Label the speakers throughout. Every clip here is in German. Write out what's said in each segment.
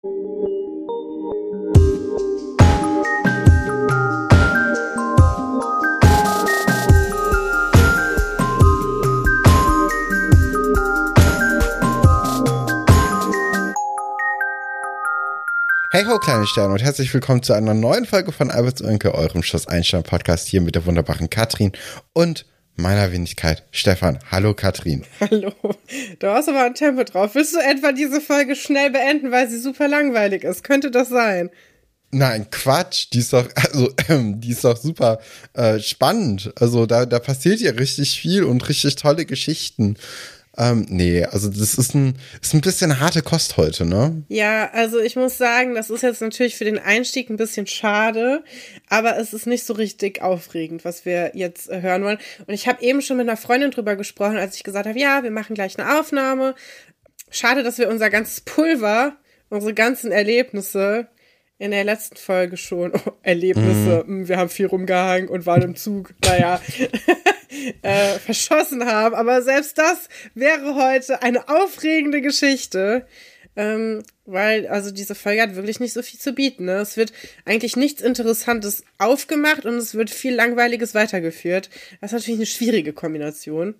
Speaker 1: Hey ho, kleine Sterne und herzlich willkommen zu einer neuen Folge von Alberts Önke, eurem Schloss Einstein Podcast hier mit der wunderbaren Katrin und meiner Wenigkeit Stefan. Hallo Katrin.
Speaker 2: Hallo. Du hast aber ein Tempo drauf. Willst du etwa diese Folge schnell beenden, weil sie super langweilig ist? Könnte das sein?
Speaker 1: Nein, Quatsch. Die ist doch, also, ähm, die ist doch super äh, spannend. Also da, da passiert ja richtig viel und richtig tolle Geschichten. Ähm, nee, also das ist ein, ist ein bisschen harte Kost heute, ne?
Speaker 2: Ja, also ich muss sagen, das ist jetzt natürlich für den Einstieg ein bisschen schade, aber es ist nicht so richtig aufregend, was wir jetzt äh, hören wollen. Und ich habe eben schon mit einer Freundin drüber gesprochen, als ich gesagt habe, ja, wir machen gleich eine Aufnahme. Schade, dass wir unser ganzes Pulver, unsere ganzen Erlebnisse in der letzten Folge schon oh, Erlebnisse. Mhm. Wir haben viel rumgehangen und waren im Zug. Naja, äh, verschossen haben. Aber selbst das wäre heute eine aufregende Geschichte. Ähm, weil, also diese Folge hat wirklich nicht so viel zu bieten. Ne? Es wird eigentlich nichts Interessantes aufgemacht und es wird viel Langweiliges weitergeführt. Das ist natürlich eine schwierige Kombination.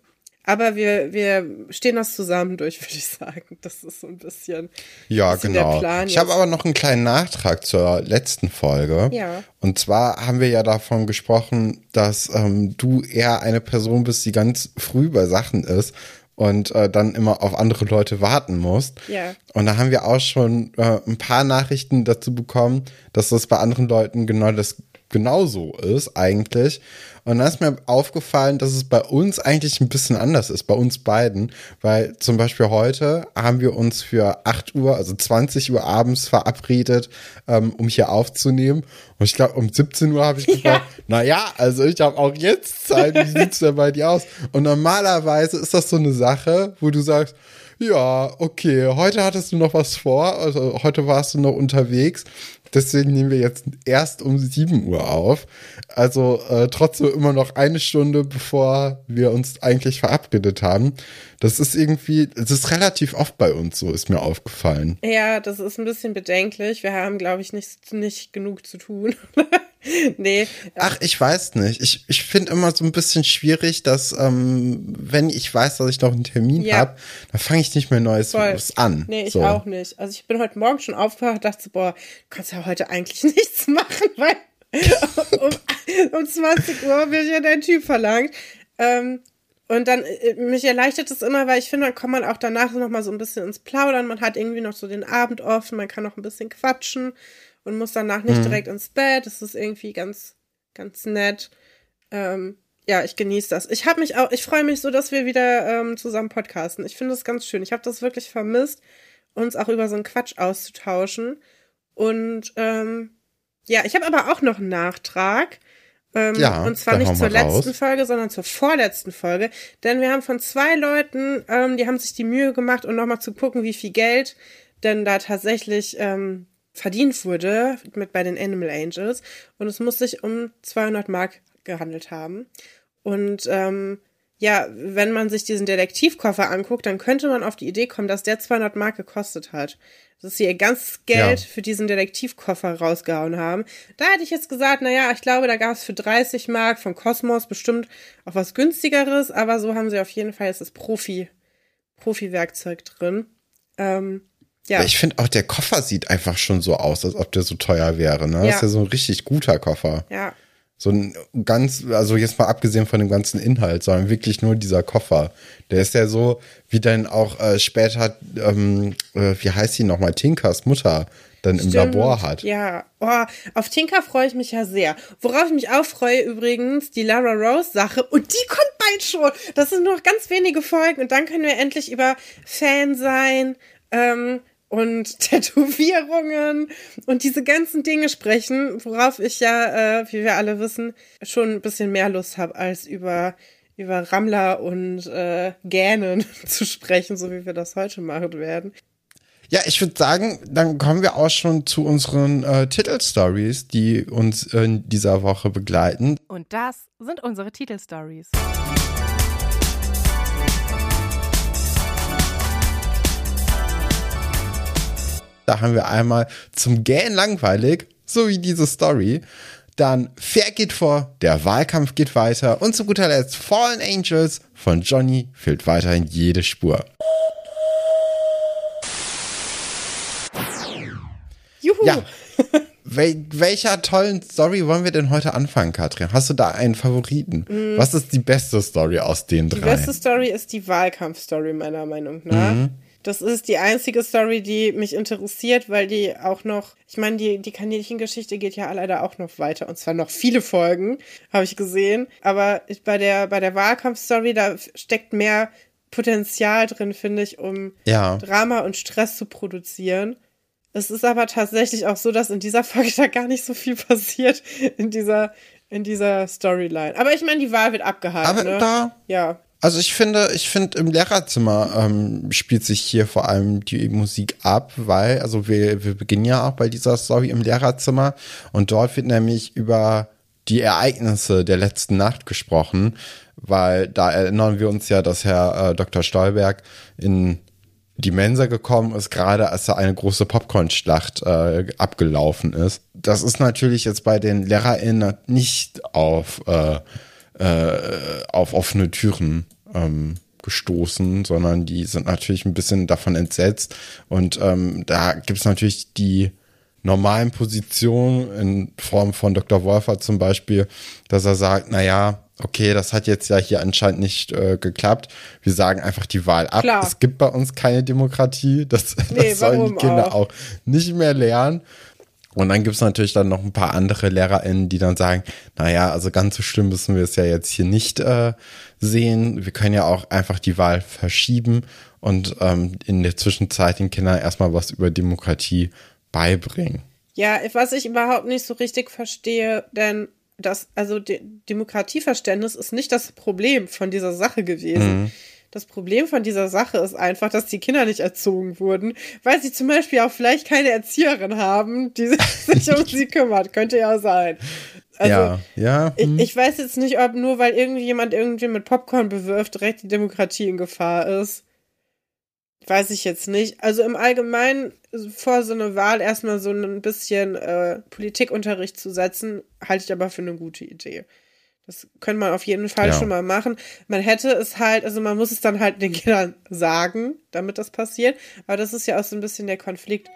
Speaker 2: Aber wir, wir stehen das zusammen durch, würde ich sagen. Das ist so ein bisschen,
Speaker 1: ja,
Speaker 2: bisschen
Speaker 1: genau.
Speaker 2: der Plan.
Speaker 1: Ich habe aber noch einen kleinen Nachtrag zur letzten Folge.
Speaker 2: Ja.
Speaker 1: Und zwar haben wir ja davon gesprochen, dass ähm, du eher eine Person bist, die ganz früh bei Sachen ist und äh, dann immer auf andere Leute warten musst.
Speaker 2: Ja.
Speaker 1: Und da haben wir auch schon äh, ein paar Nachrichten dazu bekommen, dass das bei anderen Leuten genau das genauso ist eigentlich. Und da ist mir aufgefallen, dass es bei uns eigentlich ein bisschen anders ist, bei uns beiden, weil zum Beispiel heute haben wir uns für 8 Uhr, also 20 Uhr abends verabredet, ähm, um hier aufzunehmen. Und ich glaube, um 17 Uhr habe ich gefragt, ja. na ja, also ich habe auch jetzt Zeit, wie sieht's denn bei dir aus? Und normalerweise ist das so eine Sache, wo du sagst, ja, okay, heute hattest du noch was vor, also heute warst du noch unterwegs. Deswegen nehmen wir jetzt erst um 7 Uhr auf. Also äh, trotzdem immer noch eine Stunde, bevor wir uns eigentlich verabredet haben. Das ist irgendwie, es ist relativ oft bei uns so, ist mir aufgefallen.
Speaker 2: Ja, das ist ein bisschen bedenklich. Wir haben, glaube ich, nicht, nicht genug zu tun. nee.
Speaker 1: Ach, ich weiß nicht. Ich, ich finde immer so ein bisschen schwierig, dass, ähm, wenn ich weiß, dass ich noch einen Termin ja. habe, dann fange ich nicht mehr Neues an.
Speaker 2: Nee, ich
Speaker 1: so.
Speaker 2: auch nicht. Also ich bin heute Morgen schon aufgewacht und dachte, boah, du kannst ja heute eigentlich nichts machen, weil um, um 20 Uhr wird ja dein Typ verlangt. Ähm, und dann, äh, mich erleichtert es immer, weil ich finde, dann kommt man auch danach noch mal so ein bisschen ins Plaudern. Man hat irgendwie noch so den Abend offen, man kann noch ein bisschen quatschen und muss danach nicht mhm. direkt ins Bett. Das ist irgendwie ganz, ganz nett. Ähm, ja, ich genieße das. Ich habe mich auch, ich freue mich so, dass wir wieder ähm, zusammen podcasten. Ich finde das ganz schön. Ich habe das wirklich vermisst, uns auch über so einen Quatsch auszutauschen. Und ähm, ja, ich habe aber auch noch einen Nachtrag. Ähm, ja, und zwar nicht zur letzten raus. Folge, sondern zur vorletzten Folge. Denn wir haben von zwei Leuten, ähm, die haben sich die Mühe gemacht, um nochmal zu gucken, wie viel Geld denn da tatsächlich ähm, verdient wurde mit bei den Animal Angels. Und es muss sich um 200 Mark gehandelt haben. Und ähm, ja, wenn man sich diesen Detektivkoffer anguckt, dann könnte man auf die Idee kommen, dass der 200 Mark gekostet hat. Dass sie ihr ganzes Geld ja. für diesen Detektivkoffer rausgehauen haben. Da hätte ich jetzt gesagt, na ja, ich glaube, da gab es für 30 Mark von Cosmos bestimmt auch was günstigeres, aber so haben sie auf jeden Fall jetzt das Profi, Profi-Werkzeug drin. Ähm, ja.
Speaker 1: Ich finde auch der Koffer sieht einfach schon so aus, als ob der so teuer wäre. Ne? Ja. Das ist ja so ein richtig guter Koffer.
Speaker 2: Ja.
Speaker 1: So ein ganz, also jetzt mal abgesehen von dem ganzen Inhalt, sondern wirklich nur dieser Koffer. Der ist ja so, wie dann auch äh, später, ähm, äh, wie heißt sie nochmal, Tinkers Mutter dann Stimmt, im Labor hat.
Speaker 2: Ja, oh, auf Tinker freue ich mich ja sehr. Worauf ich mich auch freue übrigens, die Lara Rose Sache und die kommt bald schon. Das sind nur noch ganz wenige Folgen und dann können wir endlich über Fan sein, ähm, und Tätowierungen und diese ganzen Dinge sprechen, worauf ich ja, äh, wie wir alle wissen, schon ein bisschen mehr Lust habe, als über, über Rammler und äh, Gähnen zu sprechen, so wie wir das heute machen werden.
Speaker 1: Ja, ich würde sagen, dann kommen wir auch schon zu unseren äh, Titelstories, die uns in dieser Woche begleiten.
Speaker 3: Und das sind unsere Titelstories.
Speaker 1: Da haben wir einmal zum Gähnen langweilig, so wie diese Story. Dann Fair geht vor, der Wahlkampf geht weiter und zu guter Letzt Fallen Angels von Johnny fehlt weiterhin jede Spur.
Speaker 2: Juhu.
Speaker 1: Ja. Wel welcher tollen Story wollen wir denn heute anfangen, Katrin? Hast du da einen Favoriten? Was ist die beste Story aus den
Speaker 2: Mm. Die
Speaker 1: drei?
Speaker 2: beste Story ist die Wahlkampfstory, meiner Meinung nach.
Speaker 1: Mhm.
Speaker 2: Das ist die einzige Story, die mich interessiert, weil die auch noch, ich meine, die, die Kaninchen-Geschichte geht ja leider auch noch weiter. Und zwar noch viele Folgen, habe ich gesehen. Aber bei der, bei der Wahlkampfstory, da steckt mehr Potenzial drin, finde ich, um
Speaker 1: Ja.
Speaker 2: Drama und Stress zu produzieren. Es ist aber tatsächlich auch so, dass in dieser Folge da gar nicht so viel passiert in dieser, in dieser Storyline. Aber ich meine, die Wahl wird abgehalten.
Speaker 1: Aber
Speaker 2: ne?
Speaker 1: da,
Speaker 2: Ja.
Speaker 1: Also ich finde, ich finde im Lehrerzimmer ähm, spielt sich hier vor allem die Musik ab, weil, also wir, wir beginnen ja auch bei dieser Story im Lehrerzimmer und dort wird nämlich über die Ereignisse der letzten Nacht gesprochen, weil da erinnern wir uns ja, dass Herr äh, Dr. Stolberg in die Mensa gekommen ist, gerade als da eine große Popcorn-Schlacht äh, abgelaufen ist. Das ist natürlich jetzt bei den LehrerInnen nicht auf, äh, äh, auf offene Türen ähm, gestoßen, sondern die sind natürlich ein bisschen davon entsetzt. Und ähm, da gibt es natürlich die normalen Positionen in Form von Dr. Wolfer zum Beispiel, dass er sagt, na ja, okay, das hat jetzt ja hier anscheinend nicht äh, geklappt. Wir sagen einfach die Wahl ab.
Speaker 2: Klar.
Speaker 1: Es gibt bei uns keine Demokratie. Das,
Speaker 2: Nee,
Speaker 1: das sollen die Kinder
Speaker 2: auch?
Speaker 1: auch nicht mehr lernen. Und dann gibt's natürlich dann noch ein paar andere LehrerInnen, die dann sagen, naja, also ganz so schlimm müssen wir es ja jetzt hier nicht äh, sehen. Wir können ja auch einfach die Wahl verschieben und ähm, in der Zwischenzeit den Kindern erstmal was über Demokratie beibringen.
Speaker 2: Ja, was ich überhaupt nicht so richtig verstehe, denn das, also De Demokratieverständnis ist nicht das Problem von dieser Sache gewesen. Das Problem von dieser Sache ist einfach, dass die Kinder nicht erzogen wurden, weil sie zum Beispiel auch vielleicht keine Erzieherin haben, die sich um sie kümmert. Könnte ja sein. Also,
Speaker 1: ja, ja.
Speaker 2: ich,
Speaker 1: hm.
Speaker 2: ich weiß jetzt nicht, ob nur weil irgendjemand irgendwie mit Popcorn bewirft, direkt die Demokratie in Gefahr ist. Weiß ich jetzt nicht. Also im Allgemeinen vor so eine Wahl erstmal so ein bisschen äh, Politikunterricht zu setzen, halte ich aber für eine gute Idee. Das könnte man auf jeden Fall
Speaker 1: Ja.
Speaker 2: schon mal machen. Man hätte es halt, also man muss es dann halt den Kindern sagen, damit das passiert. Aber das ist ja auch so ein bisschen der Konflikt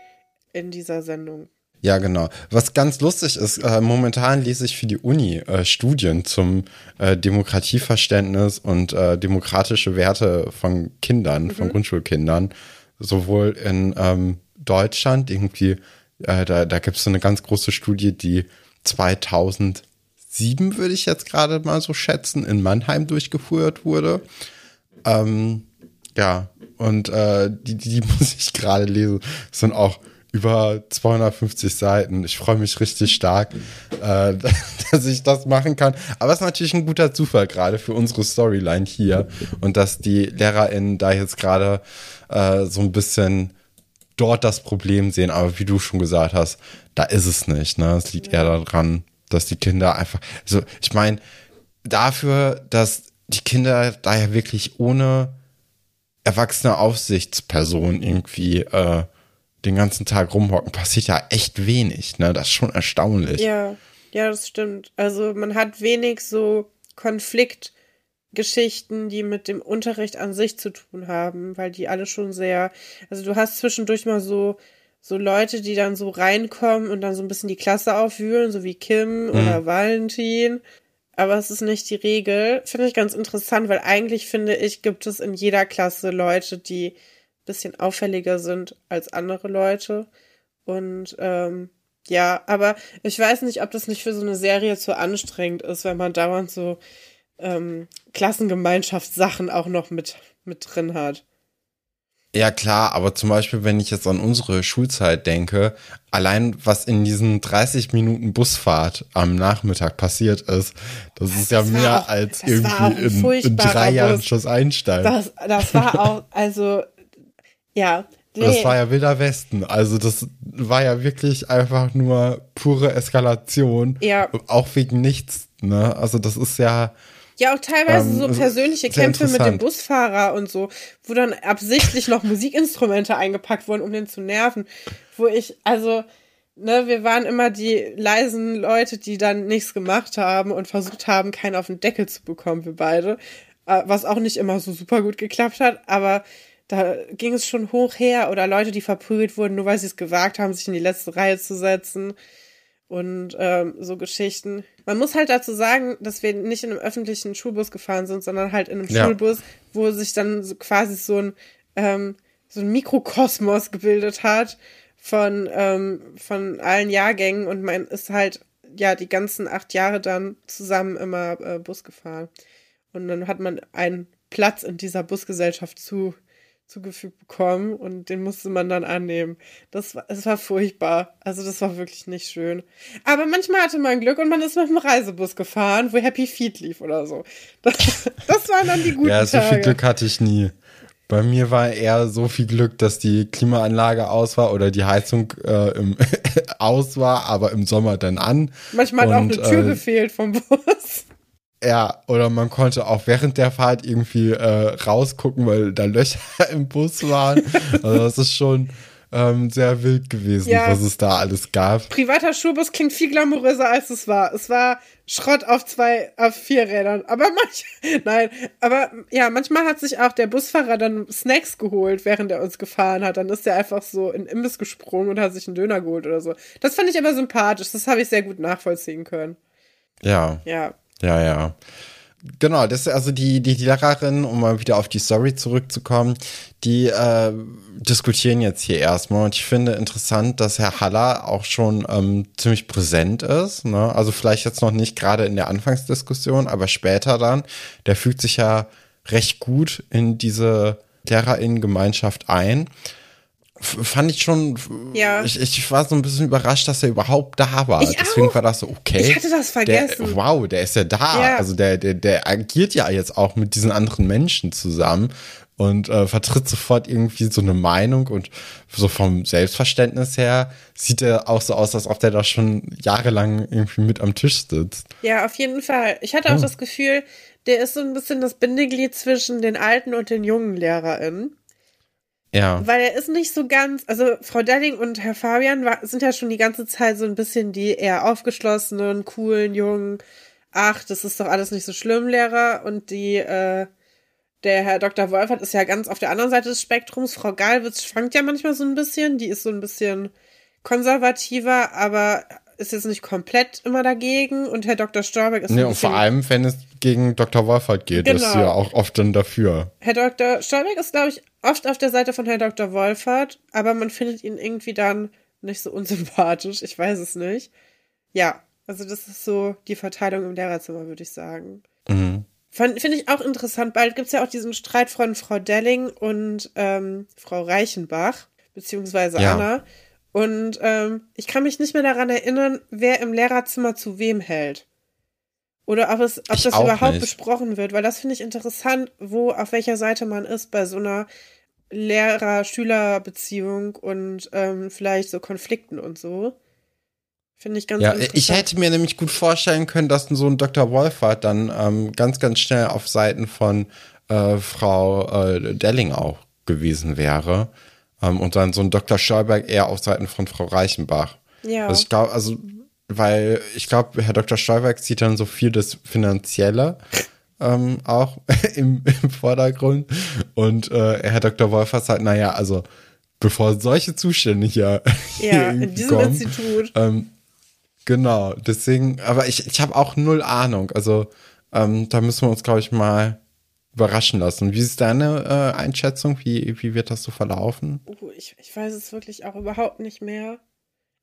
Speaker 2: in dieser Sendung.
Speaker 1: Ja, genau. Was ganz lustig ist, äh, momentan lese ich für die Uni äh, Studien zum äh, Demokratieverständnis und äh, demokratische Werte von Kindern, von Grundschulkindern, sowohl in ähm, Deutschland, irgendwie, äh, da, da gibt es so eine ganz große Studie, die 2007, würde ich jetzt gerade mal so schätzen, in Mannheim durchgeführt wurde. Ähm, ja, und äh, die, die, die muss ich gerade lesen. Das sind auch über 250 Seiten. Ich freue mich richtig stark, äh, dass ich das machen kann. Aber es ist natürlich ein guter Zufall gerade für unsere Storyline hier und dass die LehrerInnen da jetzt gerade äh, so ein bisschen dort das Problem sehen. Aber wie du schon gesagt hast, da ist es nicht. Ne? Es liegt eher daran, dass die Kinder einfach, also ich meine, dafür, dass die Kinder da ja wirklich ohne erwachsene Aufsichtsperson irgendwie äh, den ganzen Tag rumhocken, passiert ja echt wenig, ne? Das ist schon erstaunlich.
Speaker 2: Ja, ja, das stimmt. Also man hat wenig so Konfliktgeschichten, die mit dem Unterricht an sich zu tun haben, weil die alle schon sehr, also du hast zwischendurch mal so so Leute, die dann so reinkommen und dann so ein bisschen die Klasse aufwühlen, so wie Kim oder Valentin. Aber es ist nicht die Regel. Finde ich ganz interessant, weil eigentlich finde ich, gibt es in jeder Klasse Leute, die ein bisschen auffälliger sind als andere Leute. Und ähm, ja, aber ich weiß nicht, ob das nicht für so eine Serie zu anstrengend ist, wenn man dauernd so ähm, Klassengemeinschaftssachen auch noch mit, mit drin hat.
Speaker 1: Ja, klar, aber zum Beispiel, wenn ich jetzt an unsere Schulzeit denke, allein was in diesen 30 Minuten Busfahrt am Nachmittag passiert ist, das ist ja
Speaker 2: Das
Speaker 1: mehr
Speaker 2: auch-
Speaker 1: als
Speaker 2: das
Speaker 1: irgendwie in, in drei Jahren
Speaker 2: Bus.
Speaker 1: Schuss Einstein.
Speaker 2: Das, das war auch, also, ja. Nee.
Speaker 1: Das war ja wilder Westen. Also das war ja wirklich einfach nur pure Eskalation.
Speaker 2: Ja.
Speaker 1: Auch wegen nichts. Ne? Also das ist ja,
Speaker 2: Ja, auch teilweise
Speaker 1: Ähm,
Speaker 2: so persönliche Kämpfe mit dem. Busfahrer und so, wo dann absichtlich noch Musikinstrumente eingepackt wurden, um den zu nerven. Wo ich, also, ne, wir waren immer die leisen Leute, die dann nichts gemacht haben und versucht haben, keinen auf den Deckel zu bekommen, wir beide. Äh, Was auch nicht immer so super gut geklappt hat, aber da ging es schon hoch her. Oder Leute, die verprügelt wurden, nur weil sie es gewagt haben, sich in die letzte Reihe zu setzen und ähm, so Geschichten. Man muss halt dazu sagen, dass wir nicht in einem öffentlichen Schulbus gefahren sind, sondern halt in einem
Speaker 1: Ja.
Speaker 2: Schulbus, wo sich dann so quasi so ein ähm, so ein Mikrokosmos gebildet hat von ähm, von allen Jahrgängen und man ist halt ja die ganzen acht Jahre dann zusammen immer äh, Bus gefahren und dann hat man einen Platz in dieser Busgesellschaft zu zugefügt bekommen und den musste man dann annehmen. Das war, es war furchtbar. Also das war wirklich nicht schön. Aber manchmal hatte man Glück und man ist mit dem Reisebus gefahren, wo Happy Feet lief oder so. Das, das waren dann die guten
Speaker 1: Ja, so viel Glück hatte ich nie. Bei mir war eher so viel Glück, dass die Klimaanlage aus war oder die Heizung äh, im aus war, aber im Sommer dann an.
Speaker 2: Manchmal hat auch
Speaker 1: Und,
Speaker 2: eine Tür
Speaker 1: äh,
Speaker 2: gefehlt vom Bus.
Speaker 1: Ja, oder man konnte auch während der Fahrt irgendwie äh, rausgucken, weil da Löcher im Bus waren. Also das ist schon ähm, sehr wild gewesen,
Speaker 2: Ja.
Speaker 1: was es da alles gab.
Speaker 2: Privater Schulbus klingt viel glamouröser, als es war. Es war Schrott auf zwei, auf vier Rädern. Aber manch, nein, aber ja, manchmal hat sich auch der Busfahrer dann Snacks geholt, während er uns gefahren hat. Dann ist er einfach so in Imbiss gesprungen und hat sich einen Döner geholt oder so. Das fand ich aber sympathisch. Das habe ich sehr gut nachvollziehen können.
Speaker 1: Ja,
Speaker 2: Ja.
Speaker 1: Ja, ja. Genau, das ist also die, die, die Lehrerin, um mal wieder auf die Story zurückzukommen, die äh, diskutieren jetzt hier erstmal und ich finde interessant, dass Herr Haller auch schon ähm, ziemlich präsent ist. Ne? Also vielleicht jetzt noch nicht gerade in der Anfangsdiskussion, aber später dann. Der fügt sich ja recht gut in diese LehrerInnen-Gemeinschaft ein. Fand ich schon,
Speaker 2: Ja.
Speaker 1: ich, ich war so ein bisschen überrascht, dass er überhaupt da war.
Speaker 2: Ich
Speaker 1: Deswegen
Speaker 2: auch.
Speaker 1: war das so, okay.
Speaker 2: Ich hatte das vergessen.
Speaker 1: Der, wow, der ist ja da.
Speaker 2: Ja.
Speaker 1: Also der, der, der agiert ja jetzt auch mit diesen anderen Menschen zusammen und äh, vertritt sofort irgendwie so eine Meinung und so vom Selbstverständnis her sieht er auch so aus, als ob der da schon jahrelang irgendwie mit am Tisch sitzt.
Speaker 2: Ja, auf jeden Fall. Ich hatte auch das Gefühl, der ist so ein bisschen das Bindeglied zwischen den alten und den jungen LehrerInnen.
Speaker 1: Ja.
Speaker 2: Weil er ist nicht so ganz, also Frau Delling und Herr Fabian war, sind ja schon die ganze Zeit so ein bisschen die eher aufgeschlossenen, coolen, jungen, ach, das ist doch alles nicht so schlimm, Lehrer. Und die, äh, der Herr Dr. Wolfert ist ja ganz auf der anderen Seite des Spektrums. Frau Galwitz schwankt ja manchmal so ein bisschen, die ist so ein bisschen konservativer, aber ist jetzt nicht komplett immer dagegen. Und Herr Dr. Storbeck ist
Speaker 1: Nee, und vor allem, wenn es gegen Dr. Wolfert geht, ist
Speaker 2: Genau.
Speaker 1: sie ja auch oft dann dafür.
Speaker 2: Herr Dr. Stolberg ist, glaube ich, oft auf der Seite von Herrn Dr. Wolfert, aber man findet ihn irgendwie dann nicht so unsympathisch. Ich weiß es nicht. Ja, also das ist so die Verteilung im Lehrerzimmer, würde ich sagen.
Speaker 1: Mhm.
Speaker 2: Finde ich auch interessant. Bald gibt's ja auch diesen Streit von Frau Delling und ähm, Frau Reichenbach, beziehungsweise
Speaker 1: Ja.
Speaker 2: Anna. Und ähm, ich kann mich nicht mehr daran erinnern, wer im Lehrerzimmer zu wem hält. Oder ob, es, ob
Speaker 1: Ich
Speaker 2: das überhaupt
Speaker 1: nicht.
Speaker 2: besprochen wird, weil das finde ich interessant, wo, auf welcher Seite man ist bei so einer Lehrer-Schüler-Beziehung und ähm, vielleicht so Konflikten und so. Finde ich ganz
Speaker 1: Ja,
Speaker 2: interessant.
Speaker 1: ich hätte mir nämlich gut vorstellen können, dass so ein Dr. Wolfert dann ähm, ganz, ganz schnell auf Seiten von äh, Frau äh, Delling auch gewesen wäre. Ähm, und dann so ein Dr. Stolberg eher auf Seiten von Frau Reichenbach.
Speaker 2: ja.
Speaker 1: Also ich glaube, also, weil ich glaube, Herr Dr. Stolberg sieht dann so viel das Finanzielle ähm, auch im, im Vordergrund. Und äh, Herr Dr. Wolfert sagt, naja, also bevor solche Zustände hier, hier
Speaker 2: ja, in
Speaker 1: irgendwie
Speaker 2: diesem
Speaker 1: kommen,
Speaker 2: Institut.
Speaker 1: ähm, genau, deswegen, aber ich, ich habe auch null Ahnung. Also ähm, da müssen wir uns, glaube ich, mal überraschen lassen. Wie ist deine äh, Einschätzung? Wie, wie wird das so verlaufen?
Speaker 2: Oh, ich, ich weiß es wirklich auch überhaupt nicht mehr.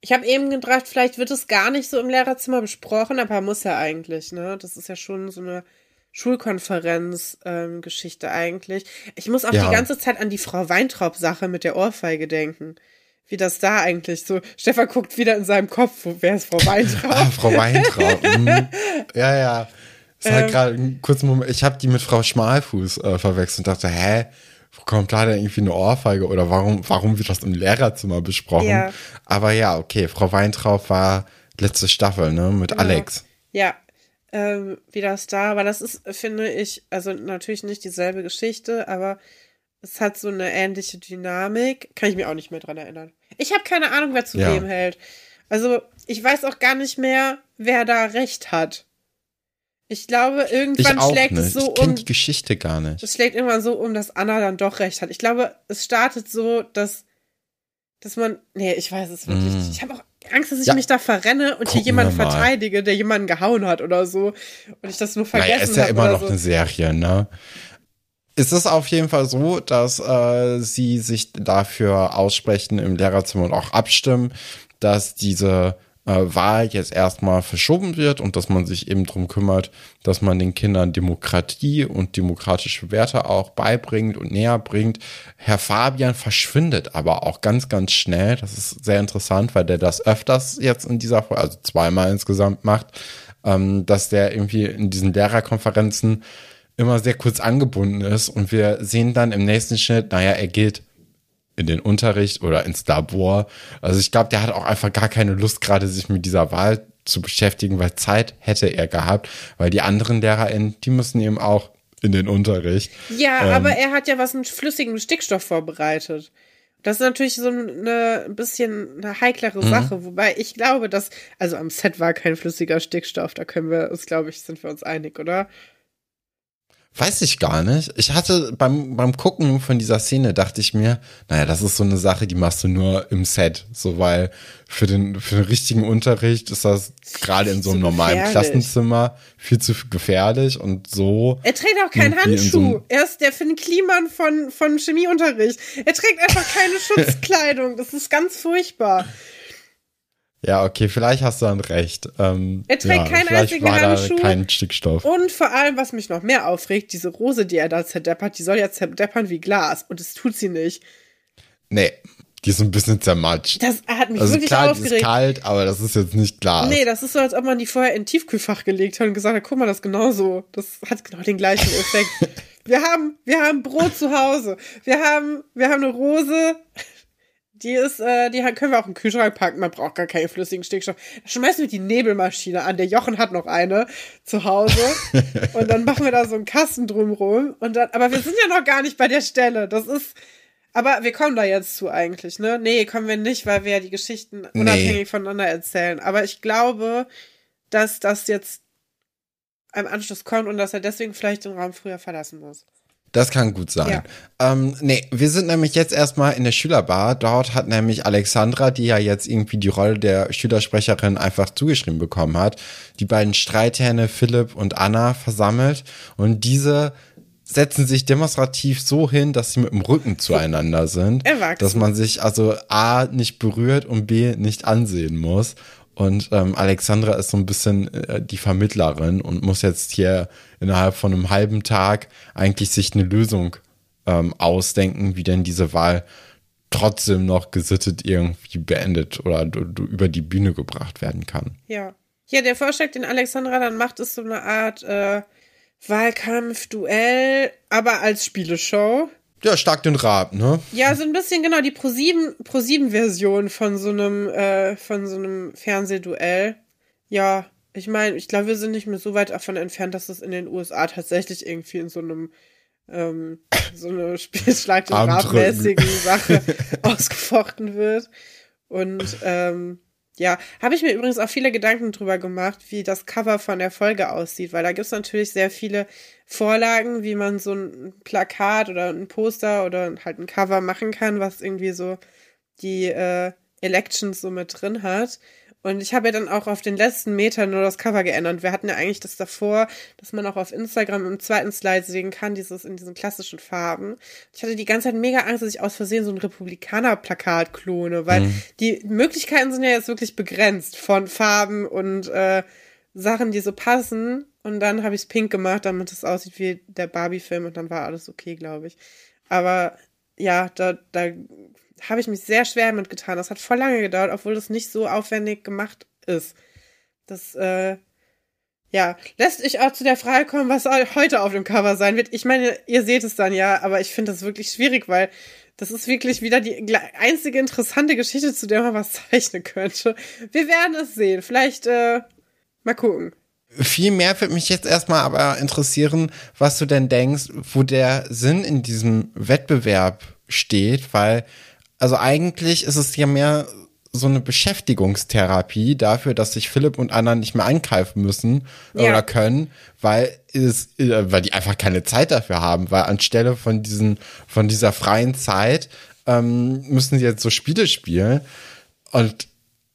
Speaker 2: Ich habe eben gedacht, vielleicht wird es gar nicht so im Lehrerzimmer besprochen, aber muss ja eigentlich, ne? Das ist ja schon so eine Schulkonferenz-Geschichte eigentlich. Ich muss auch
Speaker 1: Ja.
Speaker 2: die ganze Zeit an die Frau Weintraub-Sache mit der Ohrfeige denken. Wie das da eigentlich so. Stefan guckt wieder in seinem Kopf, wo wer ist Frau Weintraub?
Speaker 1: Ah, Frau Weintraub. mhm. Ja, ja. Es hat
Speaker 2: Ähm.
Speaker 1: gerade einen kurzen Moment, ich habe die mit Frau Schmalfuß äh, verwechselt und dachte, hä, wo kommt da denn irgendwie eine Ohrfeige oder warum, warum wird das im Lehrerzimmer besprochen?
Speaker 2: Ja.
Speaker 1: Aber ja, okay, Frau Weintraub war letzte Staffel, ne, mit
Speaker 2: Genau.
Speaker 1: Alex.
Speaker 2: Ja, ähm, wie das da war. Das ist, finde ich, also natürlich nicht dieselbe Geschichte, aber es hat so eine ähnliche Dynamik. Kann ich mir auch nicht mehr dran erinnern. Ich habe keine Ahnung, wer zu
Speaker 1: Ja.
Speaker 2: wem hält. Also, ich weiß auch gar nicht mehr, wer da recht hat. Ich glaube,
Speaker 1: Ich
Speaker 2: irgendwann
Speaker 1: auch
Speaker 2: schlägt
Speaker 1: nicht.
Speaker 2: es so
Speaker 1: ich
Speaker 2: um.
Speaker 1: die Geschichte gar nicht.
Speaker 2: Es schlägt irgendwann so um, dass Anna dann doch recht hat. Ich glaube, es startet so, dass, dass man. Nee, ich weiß es wirklich
Speaker 1: Mm.
Speaker 2: nicht. Ich habe auch Angst, dass ich
Speaker 1: Ja.
Speaker 2: mich da verrenne und hier
Speaker 1: Gucken
Speaker 2: jemanden
Speaker 1: wir mal.
Speaker 2: verteidige, der jemanden gehauen hat oder so. Und ich das nur vergessen
Speaker 1: Naja, ist ja
Speaker 2: habe
Speaker 1: immer noch
Speaker 2: so.
Speaker 1: eine Serie, ne? Es ist auf jeden Fall so, dass äh, sie sich dafür aussprechen im Lehrerzimmer und auch abstimmen, dass diese Wahl jetzt erstmal verschoben wird und dass man sich eben drum kümmert, dass man den Kindern Demokratie und demokratische Werte auch beibringt und näher bringt. Herr Fabian verschwindet aber auch ganz, ganz schnell. Das ist sehr interessant, weil der das öfters jetzt in dieser Folge, also zweimal insgesamt macht, ähm, dass der irgendwie in diesen Lehrerkonferenzen immer sehr kurz angebunden ist und wir sehen dann im nächsten Schnitt, naja, er geht in den Unterricht oder ins Labor. Also ich glaube, der hat auch einfach gar keine Lust, gerade sich mit dieser Wahl zu beschäftigen, weil Zeit hätte er gehabt, weil die anderen LehrerInnen, die müssen eben auch in den Unterricht.
Speaker 2: Ja,
Speaker 1: Ähm.
Speaker 2: aber er hat ja was mit flüssigem Stickstoff vorbereitet. Das ist natürlich so eine ein bisschen eine heiklere
Speaker 1: Mhm.
Speaker 2: Sache, wobei ich glaube, dass, also am Set war kein flüssiger Stickstoff, da können wir uns, glaube ich, sind wir uns einig, oder?
Speaker 1: Weiß ich gar nicht. Ich hatte beim, beim Gucken von dieser Szene dachte ich mir, naja, das ist so eine Sache, die machst du nur im Set. So, weil für den, für den richtigen Unterricht ist das gerade in so einem normalen
Speaker 2: gefährlich.
Speaker 1: Klassenzimmer viel zu gefährlich und so.
Speaker 2: Er trägt auch keinen
Speaker 1: so
Speaker 2: Handschuh.
Speaker 1: einem-
Speaker 2: er ist der Finn Kliman von, von Chemieunterricht. Er trägt einfach keine Schutzkleidung. Das ist ganz furchtbar.
Speaker 1: Ja, okay, vielleicht hast du dann recht. Ähm,
Speaker 2: Er trägt
Speaker 1: ja,
Speaker 2: keinen einzigen Handschuh.
Speaker 1: kein Stickstoff.
Speaker 2: Und vor allem, was mich noch mehr aufregt, diese Rose, die er da zerdeppert, die soll ja zerdeppern wie Glas. Und das tut sie nicht.
Speaker 1: Nee, die ist ein bisschen zermatscht.
Speaker 2: Das hat mich
Speaker 1: Also
Speaker 2: wirklich
Speaker 1: klar, die ist
Speaker 2: aufgeregt.
Speaker 1: kalt, aber das ist jetzt nicht Glas.
Speaker 2: Nee, das ist so, als ob man die vorher in ein Tiefkühlfach gelegt hat und gesagt hat, guck mal, das ist genauso. Das hat genau den gleichen Effekt. wir haben, wir haben Brot zu Hause. Wir haben, wir haben eine Rose. Die ist, äh, die können wir auch im Kühlschrank packen. Man braucht gar keinen flüssigen Stickstoff. Schmeißen wir die Nebelmaschine an. Der Jochen hat noch eine zu Hause. und dann machen wir da so einen Kasten drumrum. Und dann, aber wir sind ja noch gar nicht bei der Stelle. Das ist, aber wir kommen da jetzt zu eigentlich, ne? Nee, kommen wir nicht, weil wir ja die Geschichten
Speaker 1: Nee.
Speaker 2: unabhängig voneinander erzählen. Aber ich glaube, dass das jetzt im Anschluss kommt und dass er deswegen vielleicht den Raum früher verlassen muss.
Speaker 1: Das kann gut sein. Ähm, nee, wir sind nämlich jetzt erstmal in der Schülerbar. Dort hat nämlich Alexandra, die ja jetzt irgendwie die Rolle der Schülersprecherin einfach zugeschrieben bekommen hat, die beiden Streithähne Philipp und Anna versammelt. Und diese setzen sich demonstrativ so hin, dass sie mit dem Rücken zueinander sind.
Speaker 2: Erwachsen.
Speaker 1: Dass man sich also A nicht berührt und B nicht ansehen muss. Und ähm, Alexandra ist so ein bisschen äh, die Vermittlerin und muss jetzt hier innerhalb von einem halben Tag eigentlich sich eine Lösung ähm, ausdenken, wie denn diese Wahl trotzdem noch gesittet irgendwie beendet oder über die Bühne gebracht werden kann.
Speaker 2: Ja. Ja, der Vorschlag, den Alexandra dann macht, ist so eine Art äh, Wahlkampf, Duell, aber als Spieleshow.
Speaker 1: Ja, stark den Rab, ne?
Speaker 2: Ja, so ein bisschen genau die Pro7 Pro7 Version von so einem äh, von so einem Fernsehduell. Ja, ich meine, ich glaube, wir sind nicht mehr so weit davon entfernt, dass es in den USA tatsächlich irgendwie in so einem ähm, so eine Spielschlag den
Speaker 1: Armdrücken.
Speaker 2: mäßigen Sache ausgefochten wird. Und ähm, ja, habe ich mir übrigens auch viele Gedanken drüber gemacht, wie das Cover von der Folge aussieht, weil da gibt's natürlich sehr viele Vorlagen, wie man so ein Plakat oder ein Poster oder halt ein Cover machen kann, was irgendwie so die äh, Elections so mit drin hat. Und ich habe ja dann auch auf den letzten Metern nur das Cover geändert. Wir hatten ja eigentlich das davor, dass man auch auf Instagram im zweiten Slide sehen kann, dieses in diesen klassischen Farben. Ich hatte die ganze Zeit mega Angst, dass ich aus Versehen so ein Republikaner-Plakat klone, weil die Möglichkeiten sind ja jetzt wirklich begrenzt von Farben und äh, Sachen, die so passen. Und dann habe ich es pink gemacht, damit es aussieht wie der Barbie-Film und dann war alles okay, glaube ich. Aber ja, da, da habe ich mich sehr schwer mit getan. Das hat voll lange gedauert, obwohl das nicht so aufwendig gemacht ist. Das, äh, ja, lässt ich auch zu der Frage kommen, was heute auf dem Cover sein wird. Ich meine, ihr seht es dann ja, aber ich finde das wirklich schwierig, weil das ist wirklich wieder die einzige interessante Geschichte, zu der man was zeichnen könnte. Wir werden es sehen. Vielleicht, äh, mal gucken.
Speaker 1: Viel mehr würde mich jetzt erstmal aber interessieren, was du denn denkst, wo der Sinn in diesem Wettbewerb steht, weil, also eigentlich ist es ja mehr so eine Beschäftigungstherapie dafür, dass sich Philipp und Anna nicht mehr einkaufen müssen ja. oder können, weil es, äh, weil die einfach keine Zeit dafür haben, weil anstelle von diesen, von dieser freien Zeit ähm, müssen sie jetzt so Spiele spielen und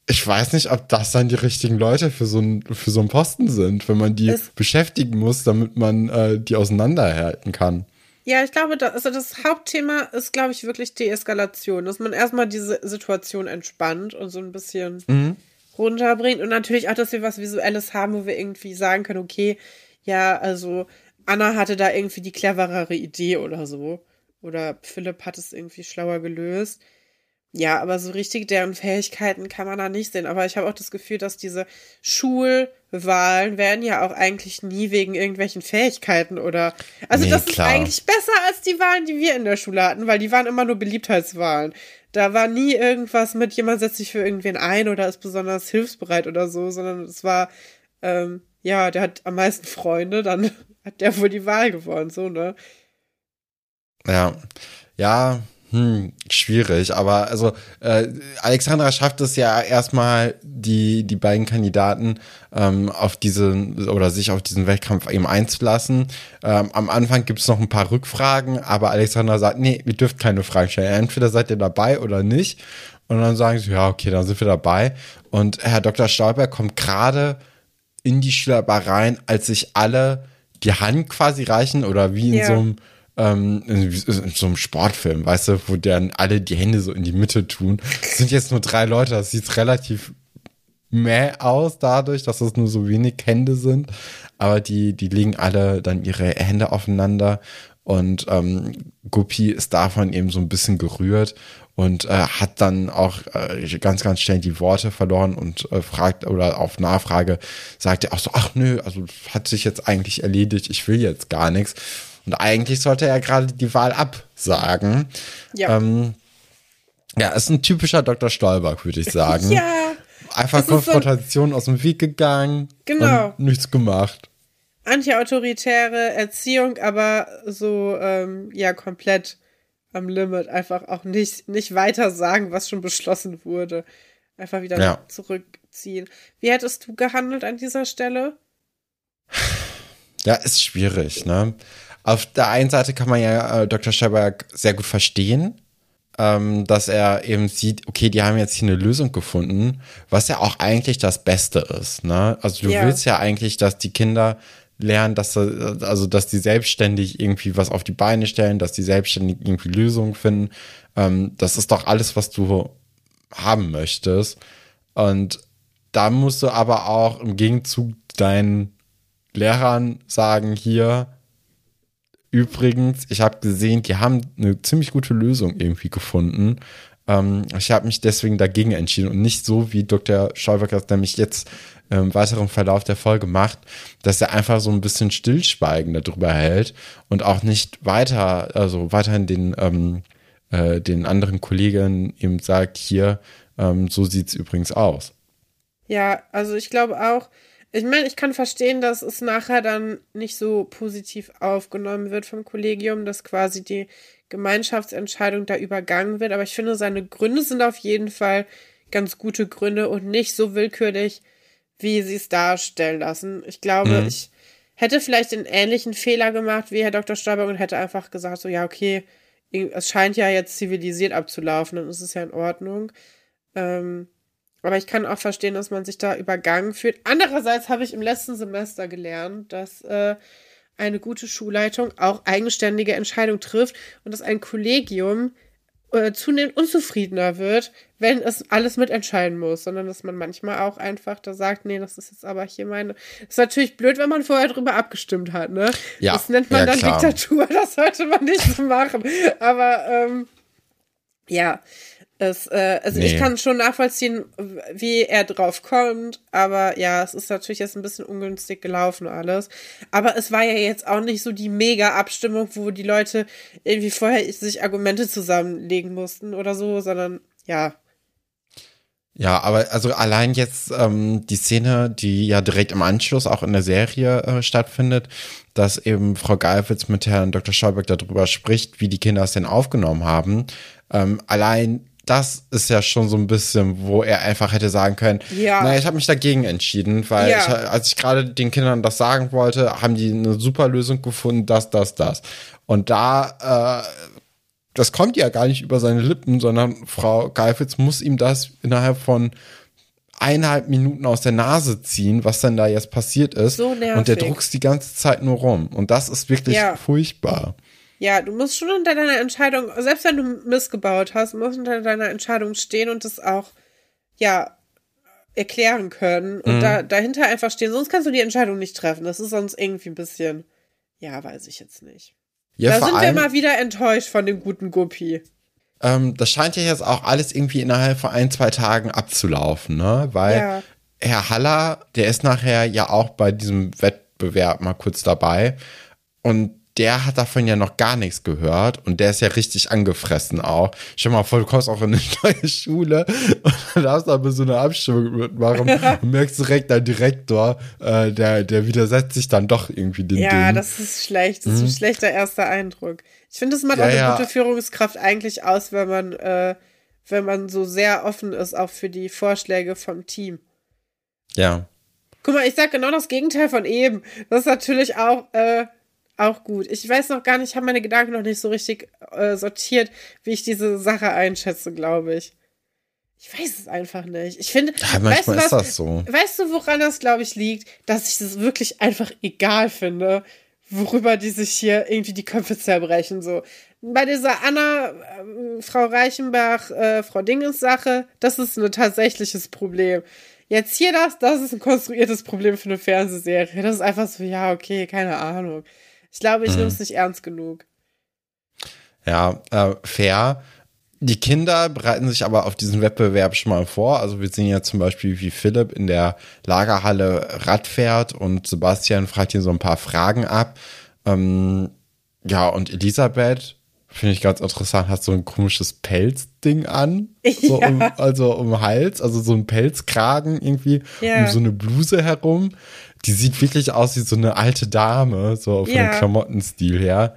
Speaker 1: ich weiß nicht, ob das dann die richtigen Leute für so, ein, für so einen Posten sind, wenn man die es beschäftigen muss, damit man äh, die auseinanderhalten kann.
Speaker 2: Ja, ich glaube, da, also das Hauptthema ist, glaube ich, wirklich Deeskalation, dass man erstmal diese Situation entspannt und so ein bisschen mhm. runterbringt und natürlich auch, dass wir was Visuelles haben, wo wir irgendwie sagen können, okay, ja, also Anna hatte da irgendwie die cleverere Idee oder so. Oder Philipp hat es irgendwie schlauer gelöst. Ja, aber so richtig deren Fähigkeiten kann man da nicht sehen. Aber ich habe auch das Gefühl, dass diese Schulwahlen werden ja auch eigentlich nie wegen irgendwelchen Fähigkeiten oder. Also, nee, das klar. ist eigentlich besser als die Wahlen, die wir in der Schule hatten, weil die waren immer nur Beliebtheitswahlen. Da war nie irgendwas mit jemand setzt sich für irgendwen ein oder ist besonders hilfsbereit oder so, sondern es war, ähm, ja, der hat am meisten Freunde, dann hat der wohl die Wahl gewonnen, so, ne?
Speaker 1: Ja. Ja, hm, schwierig, aber also äh, Alexandra schafft es ja erstmal, die, die beiden Kandidaten ähm, auf diesen oder sich auf diesen Wettkampf eben einzulassen. Ähm, am Anfang gibt es noch ein paar Rückfragen, aber Alexandra sagt, nee, ihr dürft keine Fragen stellen. Entweder seid ihr dabei oder nicht. Und dann sagen sie, ja, okay, dann sind wir dabei. Und Herr Dr. Stauber kommt gerade in die Schülerbar rein, als sich alle die Hand quasi reichen oder wie in ja. so einem ähm, in, so einem Sportfilm, weißt du, wo dann alle die Hände so in die Mitte tun. Es sind jetzt nur drei Leute, das sieht relativ mehr aus dadurch, dass es nur so wenig Hände sind. Aber die, die legen alle dann ihre Hände aufeinander und ähm, Guppy ist davon eben so ein bisschen gerührt und äh, hat dann auch äh, ganz, ganz schnell die Worte verloren und äh, fragt oder auf Nachfrage sagt er auch so, ach nö, also hat sich jetzt eigentlich erledigt, ich will jetzt gar nichts. Und eigentlich sollte er gerade die Wahl absagen. Ja. Ähm, ja, ist ein typischer Dr. Stolberg, würde ich sagen. ja. Einfach Konfrontation so aus dem Weg gegangen. Genau. Nichts gemacht.
Speaker 2: Anti-autoritäre Erziehung, aber so, ähm, ja, komplett am Limit. Einfach auch nicht, nicht weiter sagen, was schon beschlossen wurde. Einfach wieder ja. zurückziehen. Wie hättest du gehandelt an dieser Stelle?
Speaker 1: Ja, ist schwierig, ne? Auf der einen Seite kann man ja äh, Dr. Scheiberg sehr gut verstehen, ähm, dass er eben sieht, okay, die haben jetzt hier eine Lösung gefunden, was ja auch eigentlich das Beste ist. Ne? Also du ja. willst ja eigentlich, dass die Kinder lernen, dass also dass die selbstständig irgendwie was auf die Beine stellen, dass die selbstständig irgendwie Lösungen finden. Ähm, das ist doch alles, was du haben möchtest. Und da musst du aber auch im Gegenzug deinen Lehrern sagen, hier, Übrigens, ich habe gesehen, die haben eine ziemlich gute Lösung irgendwie gefunden. Ähm, ich habe mich deswegen dagegen entschieden und nicht so, wie Dr. Schauberg das nämlich jetzt im weiteren Verlauf der Folge macht, dass er einfach so ein bisschen Stillschweigen darüber hält und auch nicht weiter, also weiterhin den, ähm, äh, den anderen Kollegen eben sagt, hier, ähm, so sieht's übrigens aus.
Speaker 2: Ja, also ich glaube auch, ich meine, ich kann verstehen, dass es nachher dann nicht so positiv aufgenommen wird vom Kollegium, dass quasi die Gemeinschaftsentscheidung da übergangen wird. Aber ich finde, seine Gründe sind auf jeden Fall ganz gute Gründe und nicht so willkürlich, wie sie es darstellen lassen. Ich glaube, mhm. ich hätte vielleicht den ähnlichen Fehler gemacht wie Herr Dr. Stolberg und hätte einfach gesagt, so ja, okay, es scheint ja jetzt zivilisiert abzulaufen, dann ist es ja in Ordnung. Ähm, aber ich kann auch verstehen, dass man sich da übergangen fühlt. Andererseits habe ich im letzten Semester gelernt, dass äh, eine gute Schulleitung auch eigenständige Entscheidungen trifft und dass ein Kollegium äh, zunehmend unzufriedener wird, wenn es alles mitentscheiden muss, sondern dass man manchmal auch einfach da sagt, nee, das ist jetzt aber hier meine. Ist natürlich blöd, wenn man vorher drüber abgestimmt hat, ne? Ja, das nennt man ja, dann klar. Diktatur, das sollte man nicht so machen. Aber ähm, ja, es, äh, also nee. ich kann schon nachvollziehen, wie er drauf kommt, aber ja, es ist natürlich jetzt ein bisschen ungünstig gelaufen alles. Aber es war ja jetzt auch nicht so die Mega-Abstimmung, wo die Leute irgendwie vorher sich Argumente zusammenlegen mussten oder so, sondern ja.
Speaker 1: Ja, aber also allein jetzt ähm, die Szene, die ja direkt im Anschluss auch in der Serie äh, stattfindet, dass eben Frau Geifitz mit Herrn Dr. Schauberg darüber spricht, wie die Kinder es denn aufgenommen haben. Ähm, allein das ist ja schon so ein bisschen, wo er einfach hätte sagen können,
Speaker 2: Ja.
Speaker 1: naja, ich habe mich dagegen entschieden, weil
Speaker 2: Ja.
Speaker 1: ich, als ich gerade den Kindern das sagen wollte, haben die eine super Lösung gefunden, das, das, das. Und da, äh, das kommt ja gar nicht über seine Lippen, sondern Frau Geifitz muss ihm das innerhalb von eineinhalb Minuten aus der Nase ziehen, was denn da jetzt passiert ist.
Speaker 2: So nervig.
Speaker 1: Und der druckst die ganze Zeit nur rum. Und das ist wirklich
Speaker 2: Ja.
Speaker 1: furchtbar.
Speaker 2: Ja, du musst schon unter deiner Entscheidung, selbst wenn du missgebaut hast, musst unter deiner Entscheidung stehen und das auch, ja, erklären können
Speaker 1: Mhm.
Speaker 2: und da, dahinter einfach stehen. Sonst kannst du die Entscheidung nicht treffen. Das ist sonst irgendwie ein bisschen, ja, weiß ich jetzt nicht.
Speaker 1: Ja,
Speaker 2: da sind wir
Speaker 1: allem,
Speaker 2: mal wieder enttäuscht von dem guten Guppi.
Speaker 1: ähm, das scheint ja jetzt auch alles irgendwie innerhalb von ein, zwei Tagen abzulaufen, ne? Weil
Speaker 2: Ja.
Speaker 1: Herr Haller, der ist nachher ja auch bei diesem Wettbewerb mal kurz dabei und der hat davon ja noch gar nichts gehört und der ist ja richtig angefressen auch. Stell dir mal vor, du kommst auch in eine neue Schule und dann darfst du aber so eine Abstimmung mitmachen und merkst direkt, dein Direktor, äh, der, der widersetzt sich dann doch irgendwie den
Speaker 2: Ja,
Speaker 1: Dingen.
Speaker 2: das ist schlecht. Das ist ein schlechter erster Eindruck. Ich finde, das macht.
Speaker 1: Ja,
Speaker 2: auch eine
Speaker 1: ja.
Speaker 2: gute Führungskraft eigentlich aus, wenn man, äh, wenn man so sehr offen ist, auch für die Vorschläge vom Team.
Speaker 1: ja.
Speaker 2: Guck mal, ich sag genau das Gegenteil von eben. Das ist natürlich auch, äh, auch gut. Ich weiß noch gar nicht, ich habe meine Gedanken noch nicht so richtig äh, sortiert, wie ich diese Sache einschätze, glaube ich. Ich weiß es einfach nicht. Ich finde,
Speaker 1: Ja, manchmal
Speaker 2: weißt du
Speaker 1: ist das so.
Speaker 2: Weißt du, woran das, glaube ich, liegt? Dass ich das wirklich einfach egal finde, worüber die sich hier irgendwie die Köpfe zerbrechen. So. Bei dieser Anna, ähm, Frau Reichenbach, äh, Frau Dingens Sache, das ist ein tatsächliches Problem. Jetzt hier das, das ist ein konstruiertes Problem für eine Fernsehserie. Das ist einfach so, ja, okay, keine Ahnung. Ich glaube, ich
Speaker 1: Mhm.
Speaker 2: nehme es nicht ernst genug.
Speaker 1: Ja, äh, fair. Die Kinder bereiten sich aber auf diesen Wettbewerb schon mal vor. Also wir sehen ja zum Beispiel, wie Philipp in der Lagerhalle Rad fährt und Sebastian fragt ihn so ein paar Fragen ab. Ähm, ja, und Elisabeth, finde ich ganz interessant, hat so ein komisches Pelzding an. So
Speaker 2: Ja.
Speaker 1: um, also um Hals, also so ein Pelzkragen irgendwie
Speaker 2: Ja.
Speaker 1: um so eine Bluse herum. Die sieht wirklich aus wie so eine alte Dame, so von
Speaker 2: Ja.
Speaker 1: dem Klamottenstil her.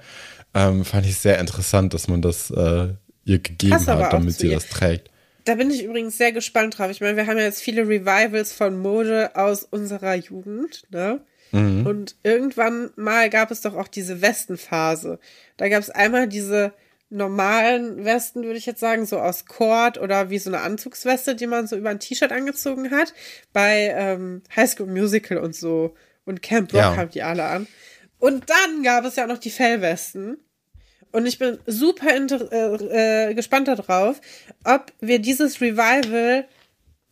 Speaker 1: Ähm, fand ich sehr interessant, dass man das äh, ihr gegeben
Speaker 2: aber
Speaker 1: hat, damit sie
Speaker 2: ihr.
Speaker 1: das trägt.
Speaker 2: Da bin ich übrigens sehr gespannt drauf. Ich meine, wir haben ja jetzt viele Revivals von Mode aus unserer Jugend, ne? Und irgendwann mal gab es doch auch diese Westenphase. Da gab es einmal diese normalen Westen, würde ich jetzt sagen, so aus Cord oder wie so eine Anzugsweste, die man so über ein T-Shirt angezogen hat. Bei ähm, High School Musical und so. Und Camp Rock
Speaker 1: Ja.
Speaker 2: haben die alle an. Und dann gab es ja auch noch die Fellwesten. Und ich bin super äh, äh, gespannt darauf, ob wir dieses Revival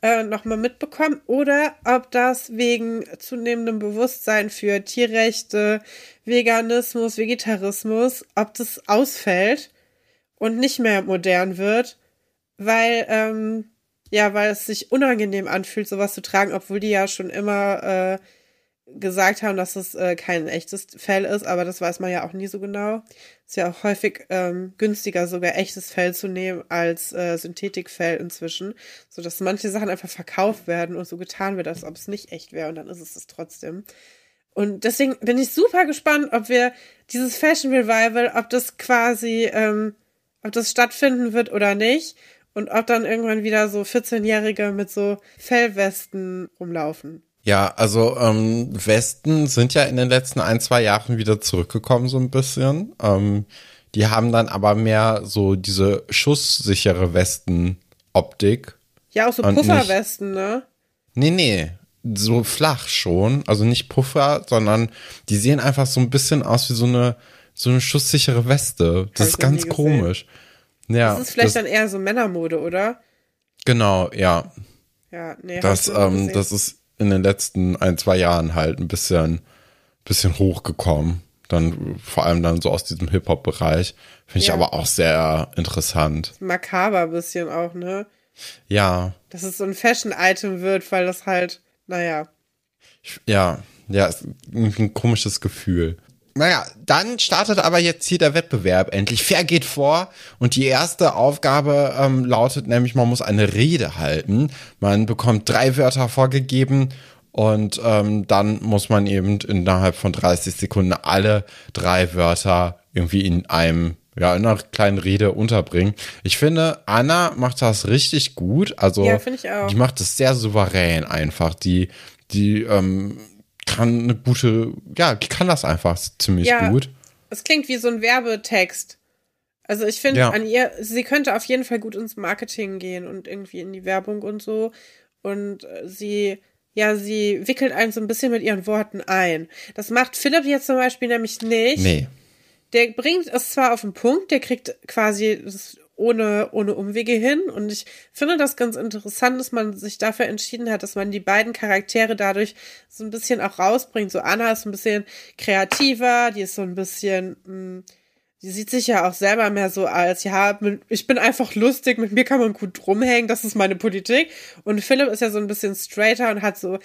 Speaker 2: äh, nochmal mitbekommen oder ob das wegen zunehmendem Bewusstsein für Tierrechte, Veganismus, Vegetarismus, ob das ausfällt und nicht mehr modern wird, weil, ähm, ja, weil es sich unangenehm anfühlt, sowas zu tragen, obwohl die ja schon immer äh, gesagt haben, dass es äh, kein echtes Fell ist, aber das weiß man ja auch nie so genau. Ist ja auch häufig ähm, günstiger, sogar echtes Fell zu nehmen als äh, Synthetikfell inzwischen, so dass manche Sachen einfach verkauft werden und so getan wird, als ob es nicht echt wäre und dann ist es es trotzdem. Und deswegen bin ich super gespannt, ob wir dieses Fashion Revival, ob das quasi, ähm, ob das stattfinden wird oder nicht und ob dann irgendwann wieder so 14-Jährige mit so Fellwesten rumlaufen.
Speaker 1: Ja, also ähm, Westen sind ja in den letzten ein, zwei Jahren wieder zurückgekommen, so ein bisschen. Ähm, die haben dann aber mehr so diese schusssichere Westen-Optik.
Speaker 2: Ja, auch so Pufferwesten, ne?
Speaker 1: Nee, nee, so flach schon. Also nicht Puffer, sondern die sehen einfach so ein bisschen aus wie so eine, so eine schusssichere Weste. Das
Speaker 2: ich
Speaker 1: ist ganz komisch. Ja,
Speaker 2: Das ist vielleicht
Speaker 1: das,
Speaker 2: dann eher so Männermode, oder?
Speaker 1: genau, ja.
Speaker 2: Ja, nee. hab
Speaker 1: Das, ähm, das ist in den letzten ein, zwei Jahren halt ein bisschen, bisschen hochgekommen. Dann vor allem dann so aus diesem Hip-Hop-Bereich. Finde ich
Speaker 2: Ja.
Speaker 1: aber auch sehr interessant.
Speaker 2: makaber ein bisschen auch, ne?
Speaker 1: Ja,
Speaker 2: Dass es so ein Fashion-Item wird, weil das halt, naja.
Speaker 1: ja, ja, ist ein komisches Gefühl. Naja, dann startet aber jetzt hier der Wettbewerb endlich. Fair geht vor und die erste Aufgabe ähm, lautet nämlich, man muss eine Rede halten. Man bekommt drei Wörter vorgegeben und ähm, dann muss man eben innerhalb von 30 Sekunden alle drei Wörter irgendwie in einem ja, in einer kleinen Rede unterbringen. Ich finde, Anna macht das richtig gut. Also,
Speaker 2: Ja, finde ich auch.
Speaker 1: die macht es sehr souverän einfach. Die, die ähm, kann eine gute, ja, die kann das einfach ziemlich
Speaker 2: Ja.
Speaker 1: gut.
Speaker 2: Es klingt wie so ein Werbetext. Also ich finde
Speaker 1: Ja.
Speaker 2: an ihr, sie könnte auf jeden Fall gut ins Marketing gehen und irgendwie in die Werbung und so. Und äh, sie, ja, sie wickelt einen so ein bisschen mit ihren Worten ein. Das macht Philipp jetzt zum Beispiel nämlich nicht.
Speaker 1: Nee.
Speaker 2: Der bringt es zwar auf den Punkt, der kriegt quasi das ohne, ohne Umwege hin. Und ich finde das ganz interessant, dass man sich dafür entschieden hat, dass man die beiden Charaktere dadurch so ein bisschen auch rausbringt. So Anna ist ein bisschen kreativer, die ist so ein bisschen, mh, die sieht sich ja auch selber mehr so als, ja, ich bin einfach lustig, mit mir kann man gut rumhängen, das ist meine Politik. Und Philipp ist ja so ein bisschen straighter und hat so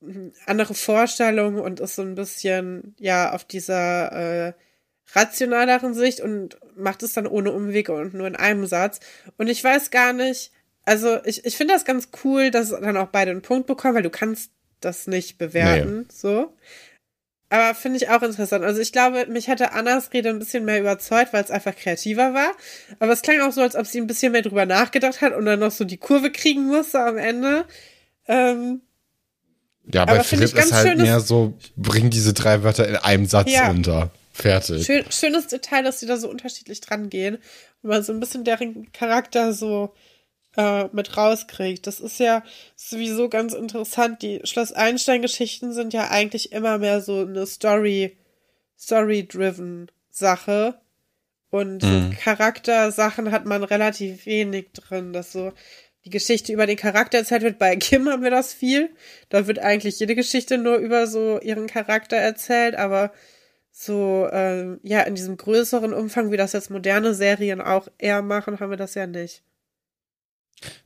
Speaker 2: mh, andere Vorstellungen und ist so ein bisschen, ja, auf dieser, äh, rationaleren Sicht und macht es dann ohne Umwege und nur in einem Satz. Und ich weiß gar nicht, also ich, ich finde das ganz cool, dass dann auch beide einen Punkt bekommen, weil du kannst das nicht bewerten, so. Aber finde ich auch interessant. Also ich glaube, mich hätte Annas Rede ein bisschen mehr überzeugt, weil es einfach kreativer war. Aber es klang auch so, als ob sie ein bisschen mehr drüber nachgedacht hat und dann noch so die Kurve kriegen musste am Ende. Ähm,
Speaker 1: Ja, bei
Speaker 2: Aber
Speaker 1: Philipp
Speaker 2: ich
Speaker 1: ist halt
Speaker 2: schönes-
Speaker 1: mehr so, bring diese drei Wörter in einem Satz
Speaker 2: Ja.
Speaker 1: unter. Fertig.
Speaker 2: Schön, schönes Detail, dass sie da so unterschiedlich dran gehen und man so ein bisschen deren Charakter so äh, mit rauskriegt. Das ist ja sowieso ganz interessant. Die Schloss Einstein-Geschichten sind ja eigentlich immer mehr so eine Story, Story-driven Sache. Und so
Speaker 1: Mhm.
Speaker 2: Charaktersachen hat man relativ wenig drin, dass so die Geschichte über den Charakter erzählt wird. Bei Kim haben wir das viel. Da wird eigentlich jede Geschichte nur über so ihren Charakter erzählt, aber so, ähm, ja, in diesem größeren Umfang, wie das jetzt moderne Serien auch eher machen, haben wir das ja nicht.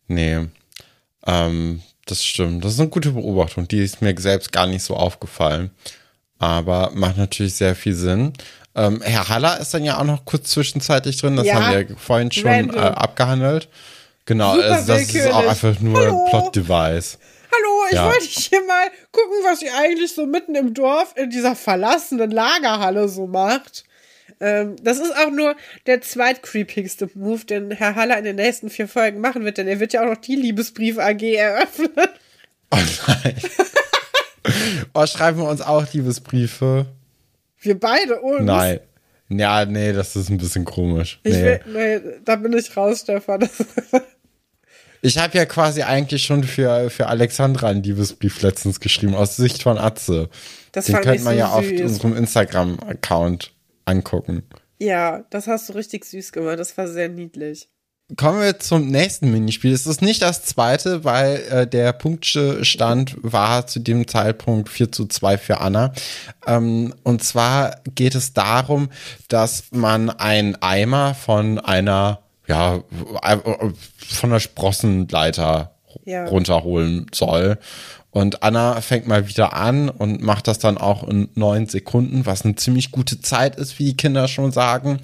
Speaker 1: Nee. Ähm, das stimmt. Das ist eine gute Beobachtung. Die ist mir selbst gar nicht so aufgefallen. Aber macht natürlich sehr viel Sinn. Ähm, Herr Haller ist dann ja auch noch kurz zwischenzeitlich drin. Das
Speaker 2: Ja.
Speaker 1: haben wir vorhin schon äh, abgehandelt. Genau, also das ist auch einfach nur Plot-Device.
Speaker 2: Ich
Speaker 1: Ja.
Speaker 2: wollte hier mal gucken, was ihr eigentlich so mitten im Dorf in dieser verlassenen Lagerhalle so macht. Ähm, das ist auch nur der zweitcreepigste Move, den Herr Haller in den nächsten vier Folgen machen wird, denn er wird ja auch noch die Liebesbrief AG eröffnen.
Speaker 1: Oh nein. oh, schreiben wir uns auch Liebesbriefe?
Speaker 2: Wir beide uns.
Speaker 1: Nein. Ja, nee, das ist ein bisschen komisch. Nee.
Speaker 2: will, nee, da bin ich raus, Stefan.
Speaker 1: Ich habe ja quasi eigentlich schon für, für Alexandra einen Liebesbrief letztens geschrieben, aus Sicht von Atze.
Speaker 2: Das
Speaker 1: Den könnte man
Speaker 2: so
Speaker 1: ja auf
Speaker 2: süß.
Speaker 1: unserem Instagram-Account angucken.
Speaker 2: ja, das hast du richtig süß gemacht. Das war sehr niedlich.
Speaker 1: Kommen wir zum nächsten Minispiel. Es ist nicht das zweite, weil äh, der Punktstand war zu dem Zeitpunkt 4 zu 2 für Anna. Ähm, und zwar geht es darum, dass man einen Eimer von einer, ja, äh, von der Sprossenleiter
Speaker 2: Ja.
Speaker 1: runterholen soll. Und Anna fängt mal wieder an und macht das dann auch in neun Sekunden, was eine ziemlich gute Zeit ist, wie die Kinder schon sagen.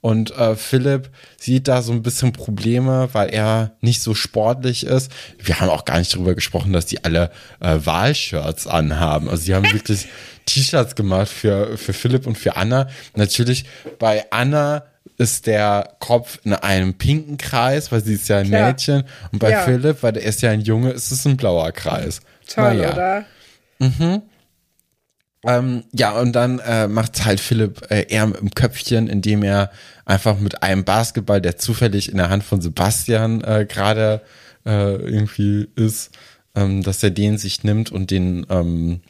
Speaker 1: Und äh, Philipp sieht da so ein bisschen Probleme, weil er nicht so sportlich ist. Wir haben auch gar nicht darüber gesprochen, dass die alle äh, Wahlshirts anhaben. Also die haben wirklich T-Shirts gemacht für, für Philipp und für Anna. Natürlich bei Anna ist der Kopf in einem pinken Kreis, weil sie ist ja ein
Speaker 2: Klar.
Speaker 1: Mädchen. Und bei
Speaker 2: Ja.
Speaker 1: Philipp, weil der ist ja ein Junge, ist es ein blauer Kreis.
Speaker 2: Toll,
Speaker 1: Naja.
Speaker 2: oder?
Speaker 1: Ähm, ja, und dann äh, macht halt Philipp äh, eher im Köpfchen, indem er einfach mit einem Basketball, der zufällig in der Hand von Sebastian äh, gerade äh, irgendwie ist, ähm, dass er den sich nimmt und den ähm,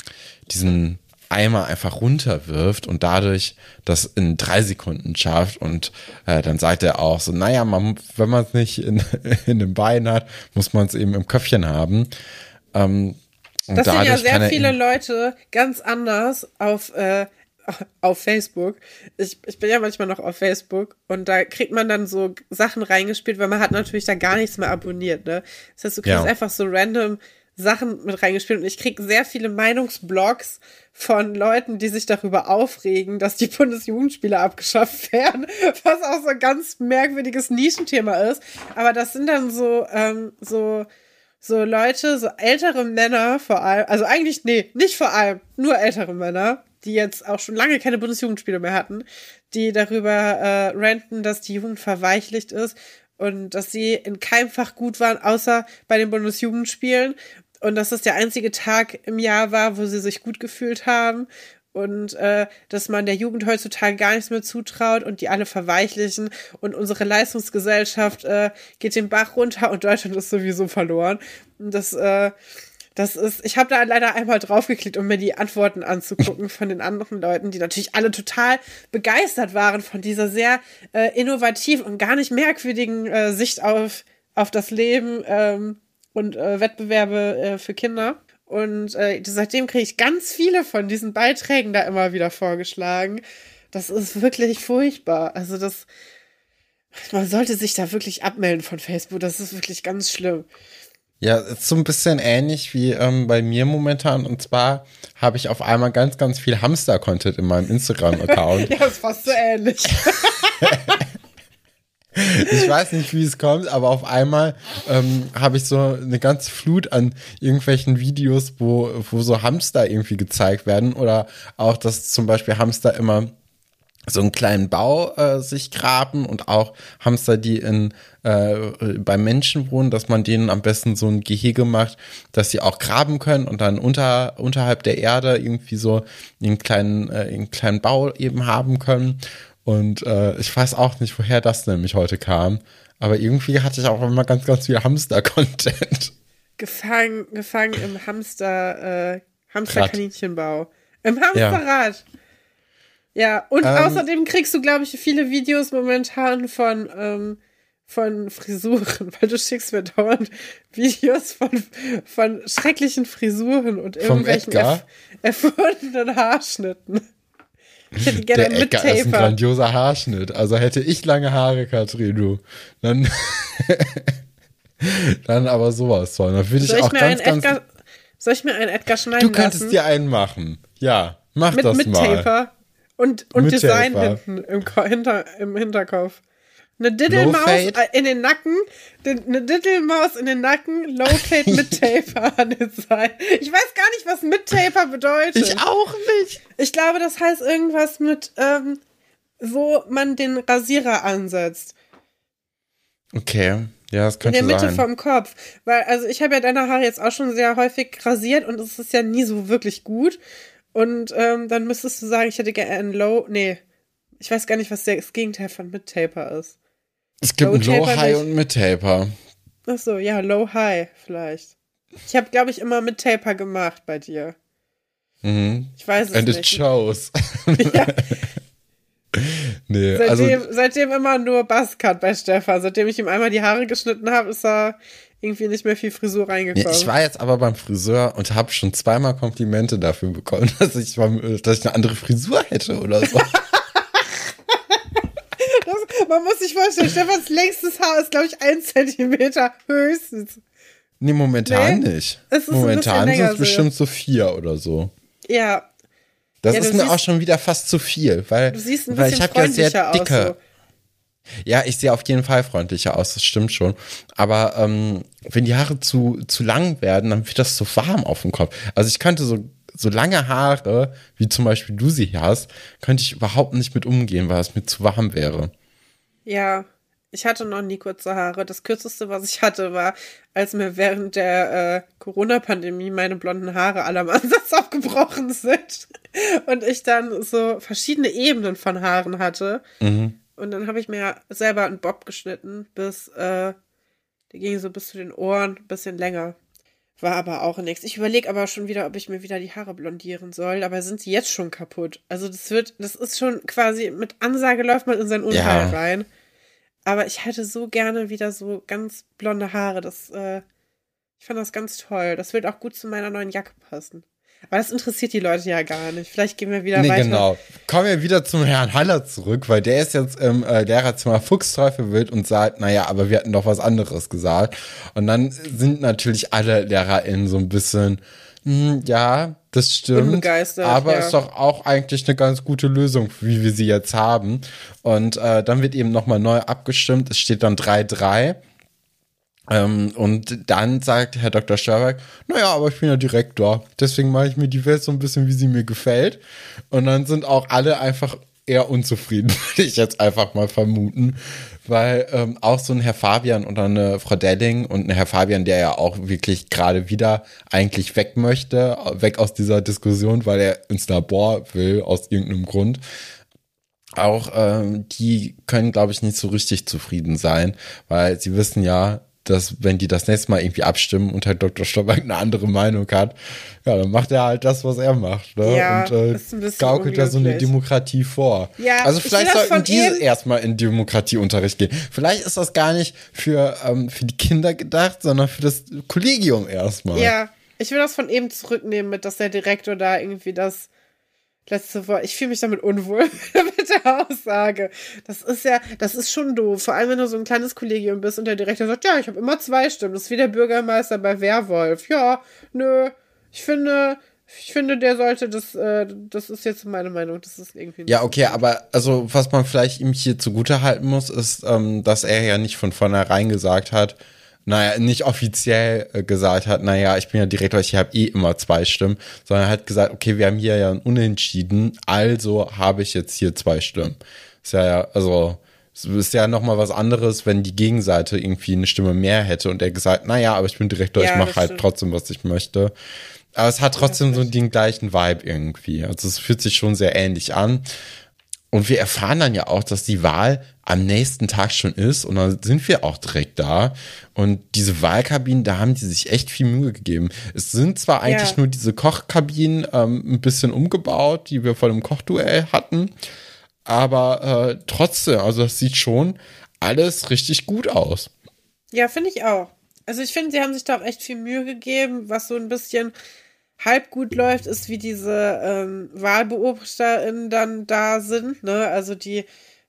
Speaker 1: diesen Eimer einfach runterwirft und dadurch das in drei Sekunden schafft und äh, dann sagt er auch so, naja, man, wenn man es nicht in, in den Beinen hat, muss man es eben im Köpfchen haben. Ähm, und
Speaker 2: Das sehen ja sehr viele Leute ganz anders auf, äh, auf Facebook. Ich, ich bin ja manchmal noch auf Facebook und da kriegt man dann so Sachen reingespielt, weil man hat natürlich da gar nichts mehr abonniert, ne? Das heißt, du kriegst
Speaker 1: Ja.
Speaker 2: einfach so random Sachen mit reingespielt und ich kriege sehr viele Meinungsblogs von Leuten, die sich darüber aufregen, dass die Bundesjugendspiele abgeschafft werden, was auch so ein ganz merkwürdiges Nischenthema ist. Aber das sind dann so, ähm, so, so Leute, so ältere Männer vor allem, also eigentlich, nee, nicht vor allem, nur ältere Männer, die jetzt auch schon lange keine Bundesjugendspiele mehr hatten, die darüber äh, ranten, dass die Jugend verweichlicht ist und dass sie in keinem Fach gut waren, außer bei den Bundesjugendspielen und dass das der einzige Tag im Jahr war, wo sie sich gut gefühlt haben und äh, dass man der Jugend heutzutage gar nichts mehr zutraut und die alle verweichlichen und unsere Leistungsgesellschaft äh, geht den Bach runter und Deutschland ist sowieso verloren. Und das, äh, das ist, ich habe da leider einmal draufgeklickt, um mir die Antworten anzugucken von den anderen Leuten, die natürlich alle total begeistert waren von dieser sehr äh, innovativen und gar nicht merkwürdigen äh, Sicht auf, auf das Leben. Ähm, und äh, Wettbewerbe äh, für Kinder. Und äh, seitdem kriege ich ganz viele von diesen Beiträgen da immer wieder vorgeschlagen. Das ist wirklich furchtbar. Also das, man sollte sich da wirklich abmelden von Facebook. Das ist wirklich ganz schlimm.
Speaker 1: Ja, ist so ein bisschen ähnlich wie ähm, bei mir momentan. Und zwar habe ich auf einmal ganz, ganz viel Hamster-Content in meinem Instagram-Account.
Speaker 2: ja, ist fast so ähnlich.
Speaker 1: Ich weiß nicht, wie es kommt, aber auf einmal ähm, habe ich so eine ganze Flut an irgendwelchen Videos, wo, wo so Hamster irgendwie gezeigt werden oder auch, dass zum Beispiel Hamster immer so einen kleinen Bau äh, sich graben und auch Hamster, die in äh, bei Menschen wohnen, dass man denen am besten so ein Gehege macht, dass sie auch graben können und dann unter unterhalb der Erde irgendwie so einen kleinen äh, einen kleinen Bau eben haben können und äh, ich weiß auch nicht, woher das nämlich heute kam. Aber irgendwie hatte ich auch immer ganz, ganz viel Hamster-Content.
Speaker 2: Gefangen, gefangen im Hamster, äh, Hamster-Kaninchenbau. Im Hamsterrad. Ja, ja und ähm, außerdem kriegst du, glaube ich, viele Videos momentan von, ähm, von Frisuren, weil du schickst mir dauernd Videos von, von schrecklichen Frisuren und irgendwelchen erf erfundenen Haarschnitten.
Speaker 1: Ich hätte gerne Der Edgar ist ein grandioser Haarschnitt. Also hätte ich lange Haare, Katrin, du. Dann, dann aber sowas von. Dann würde ich auch ganz, ganz.
Speaker 2: Edgar, soll ich mir einen Edgar schneiden
Speaker 1: Du könntest
Speaker 2: lassen?
Speaker 1: dir einen machen. Ja, mach
Speaker 2: mit,
Speaker 1: das
Speaker 2: mit
Speaker 1: mal.
Speaker 2: Mit Taper und, und Design Taper. hinten im, Hinter, im Hinterkopf. Eine Diddlemaus in den Nacken, eine Diddlemaus in den Nacken, Low-Fade mit Taper an den Seiten. Ich weiß gar nicht, was mit Taper bedeutet.
Speaker 1: Ich auch nicht.
Speaker 2: Ich glaube, das heißt irgendwas mit, ähm, wo man den Rasierer ansetzt.
Speaker 1: Okay, ja, das könnte sein.
Speaker 2: In der Mitte
Speaker 1: sein.
Speaker 2: vom Kopf. Weil, also ich habe ja deine Haare jetzt auch schon sehr häufig rasiert und es ist ja nie so wirklich gut. Und ähm, dann müsstest du sagen, ich hätte gerne einen Low, nee, ich weiß gar nicht, was das Gegenteil von mit Taper ist.
Speaker 1: Es gibt Low, Low High nicht. und mit Taper.
Speaker 2: Ach so, ja, Low High vielleicht. Ich habe, glaube ich, immer mit Taper gemacht bei dir.
Speaker 1: Mhm.
Speaker 2: Ich weiß es
Speaker 1: And
Speaker 2: nicht.
Speaker 1: And it shows.
Speaker 2: ja.
Speaker 1: nee,
Speaker 2: seitdem,
Speaker 1: also,
Speaker 2: seitdem immer nur Buzzcut bei Stefan. Seitdem ich ihm einmal die Haare geschnitten habe, ist er irgendwie nicht mehr viel Frisur reingekommen.
Speaker 1: Nee, ich war jetzt aber beim Friseur und habe schon zweimal Komplimente dafür bekommen, dass ich, dass ich eine andere Frisur hätte oder so.
Speaker 2: Man muss sich vorstellen, Stefans längstes Haar ist, glaube ich, ein Zentimeter höchstens.
Speaker 1: Nee, momentan nee, nicht.
Speaker 2: Es
Speaker 1: momentan sind es bestimmt so vier oder so.
Speaker 2: Ja.
Speaker 1: Das
Speaker 2: ja,
Speaker 1: ist mir auch schon wieder fast zu viel, weil,
Speaker 2: du siehst ein
Speaker 1: weil ich habe ja sehr dicke.
Speaker 2: Aus, so.
Speaker 1: Ja, ich sehe auf jeden Fall freundlicher aus, das stimmt schon. Aber ähm, wenn die Haare zu, zu lang werden, dann wird das so warm auf dem Kopf. Also ich könnte so, so lange Haare, wie zum Beispiel du sie hast, könnte ich überhaupt nicht mit umgehen, weil es mir zu warm wäre.
Speaker 2: Ja, ich hatte noch nie kurze Haare. Das kürzeste, was ich hatte, war, als mir während der äh, Corona-Pandemie meine blonden Haare alle am Ansatz abgebrochen sind. Und ich dann so verschiedene Ebenen von Haaren hatte.
Speaker 1: Mhm.
Speaker 2: Und dann habe ich mir selber einen Bob geschnitten, bis, äh, der ging so bis zu den Ohren, ein bisschen länger. War aber auch nichts. Ich überlege aber schon wieder, ob ich mir wieder die Haare blondieren soll, aber sind sie jetzt schon kaputt? Also das wird, das ist schon quasi, mit Ansage läuft man in sein Unheil
Speaker 1: Ja.
Speaker 2: rein. Aber ich hätte so gerne wieder so ganz blonde Haare. Das, äh, ich fand das ganz toll. Das wird auch gut zu meiner neuen Jacke passen. Aber das interessiert die Leute ja gar nicht. Vielleicht gehen wir wieder
Speaker 1: Nee,
Speaker 2: weiter.
Speaker 1: genau. Kommen wir wieder zum Herrn Haller zurück, weil der ist jetzt im äh, Lehrerzimmer Fuchsteufel und sagt, naja, aber wir hatten doch was anderes gesagt. Und dann sind natürlich alle LehrerInnen so ein bisschen, hm, ja, das stimmt. Aber
Speaker 2: ja.
Speaker 1: ist doch auch eigentlich eine ganz gute Lösung, wie wir sie jetzt haben. Und äh, dann wird eben nochmal neu abgestimmt. Es steht dann 3-3. Ähm, und dann sagt Herr Dr. Störberg, naja, aber ich bin ja Direktor, deswegen mache ich mir die Welt so ein bisschen, wie sie mir gefällt. Und dann sind auch alle einfach eher unzufrieden, würde ich jetzt einfach mal vermuten. Weil ähm, auch so ein Herr Fabian oder eine Frau Delling und ein Herr Fabian, der ja auch wirklich gerade wieder eigentlich weg möchte, weg aus dieser Diskussion, weil er ins Labor will, aus irgendeinem Grund auch ähm, die können, glaube ich, nicht so richtig zufrieden sein, weil sie wissen ja, dass wenn die das nächste Mal irgendwie abstimmen und Herr Dr. Stolberg eine andere Meinung hat, ja, dann macht er halt das, was er macht. Ne?
Speaker 2: Ja,
Speaker 1: und äh,
Speaker 2: ist ein bisschen
Speaker 1: gaukelt da so eine. Demokratie vor.
Speaker 2: Ja,
Speaker 1: also vielleicht sollten die erstmal in Demokratieunterricht gehen. Vielleicht ist das gar nicht für, ähm, für die Kinder gedacht, sondern für das Kollegium erstmal.
Speaker 2: Ja, ich will das von eben zurücknehmen, mit dass der Direktor da irgendwie das letzte Wort. Ich fühle mich damit unwohl mit der Aussage. Das ist ja, das ist schon doof. Vor allem, wenn du so ein kleines Kollegium bist und der Direktor sagt, ja, ich habe immer zwei Stimmen. Das ist wie der Bürgermeister bei Werwolf. Ja, nö, ich finde, ich finde, der sollte das, äh, das ist jetzt meine Meinung. Das ist irgendwie
Speaker 1: Ja, okay, aber also was man vielleicht ihm hier zugute halten muss, ist, ähm, dass er ja nicht von vornherein gesagt hat, naja, nicht offiziell äh, gesagt hat, naja, ich bin ja Direktor, ich habe eh immer zwei Stimmen, sondern er hat gesagt, okay, wir haben hier ja ein Unentschieden, also habe ich jetzt hier zwei Stimmen. Ist ja, also es ist ja nochmal was anderes, wenn die Gegenseite irgendwie eine Stimme mehr hätte und er gesagt, naja, aber ich bin Direktor,
Speaker 2: Ja,
Speaker 1: ich mache halt
Speaker 2: stimmt.
Speaker 1: trotzdem, was ich möchte. Aber es hat trotzdem so den gleichen Vibe irgendwie. Also es fühlt sich schon sehr ähnlich an. Und wir erfahren dann ja auch, dass die Wahl am nächsten Tag schon ist und dann sind wir auch direkt da. Und diese Wahlkabinen, da haben die sich echt viel Mühe gegeben. Es sind zwar eigentlich
Speaker 2: Ja.
Speaker 1: nur diese Kochkabinen ähm, ein bisschen umgebaut, die wir vor dem Kochduell hatten, aber äh, trotzdem, also das sieht schon alles richtig gut aus.
Speaker 2: Ja, finde ich auch. Also ich finde, sie haben sich da auch echt viel Mühe gegeben. Was so ein bisschen halb gut läuft, ist, wie diese ähm, WahlbeobachterInnen dann da sind. Ne? Also die,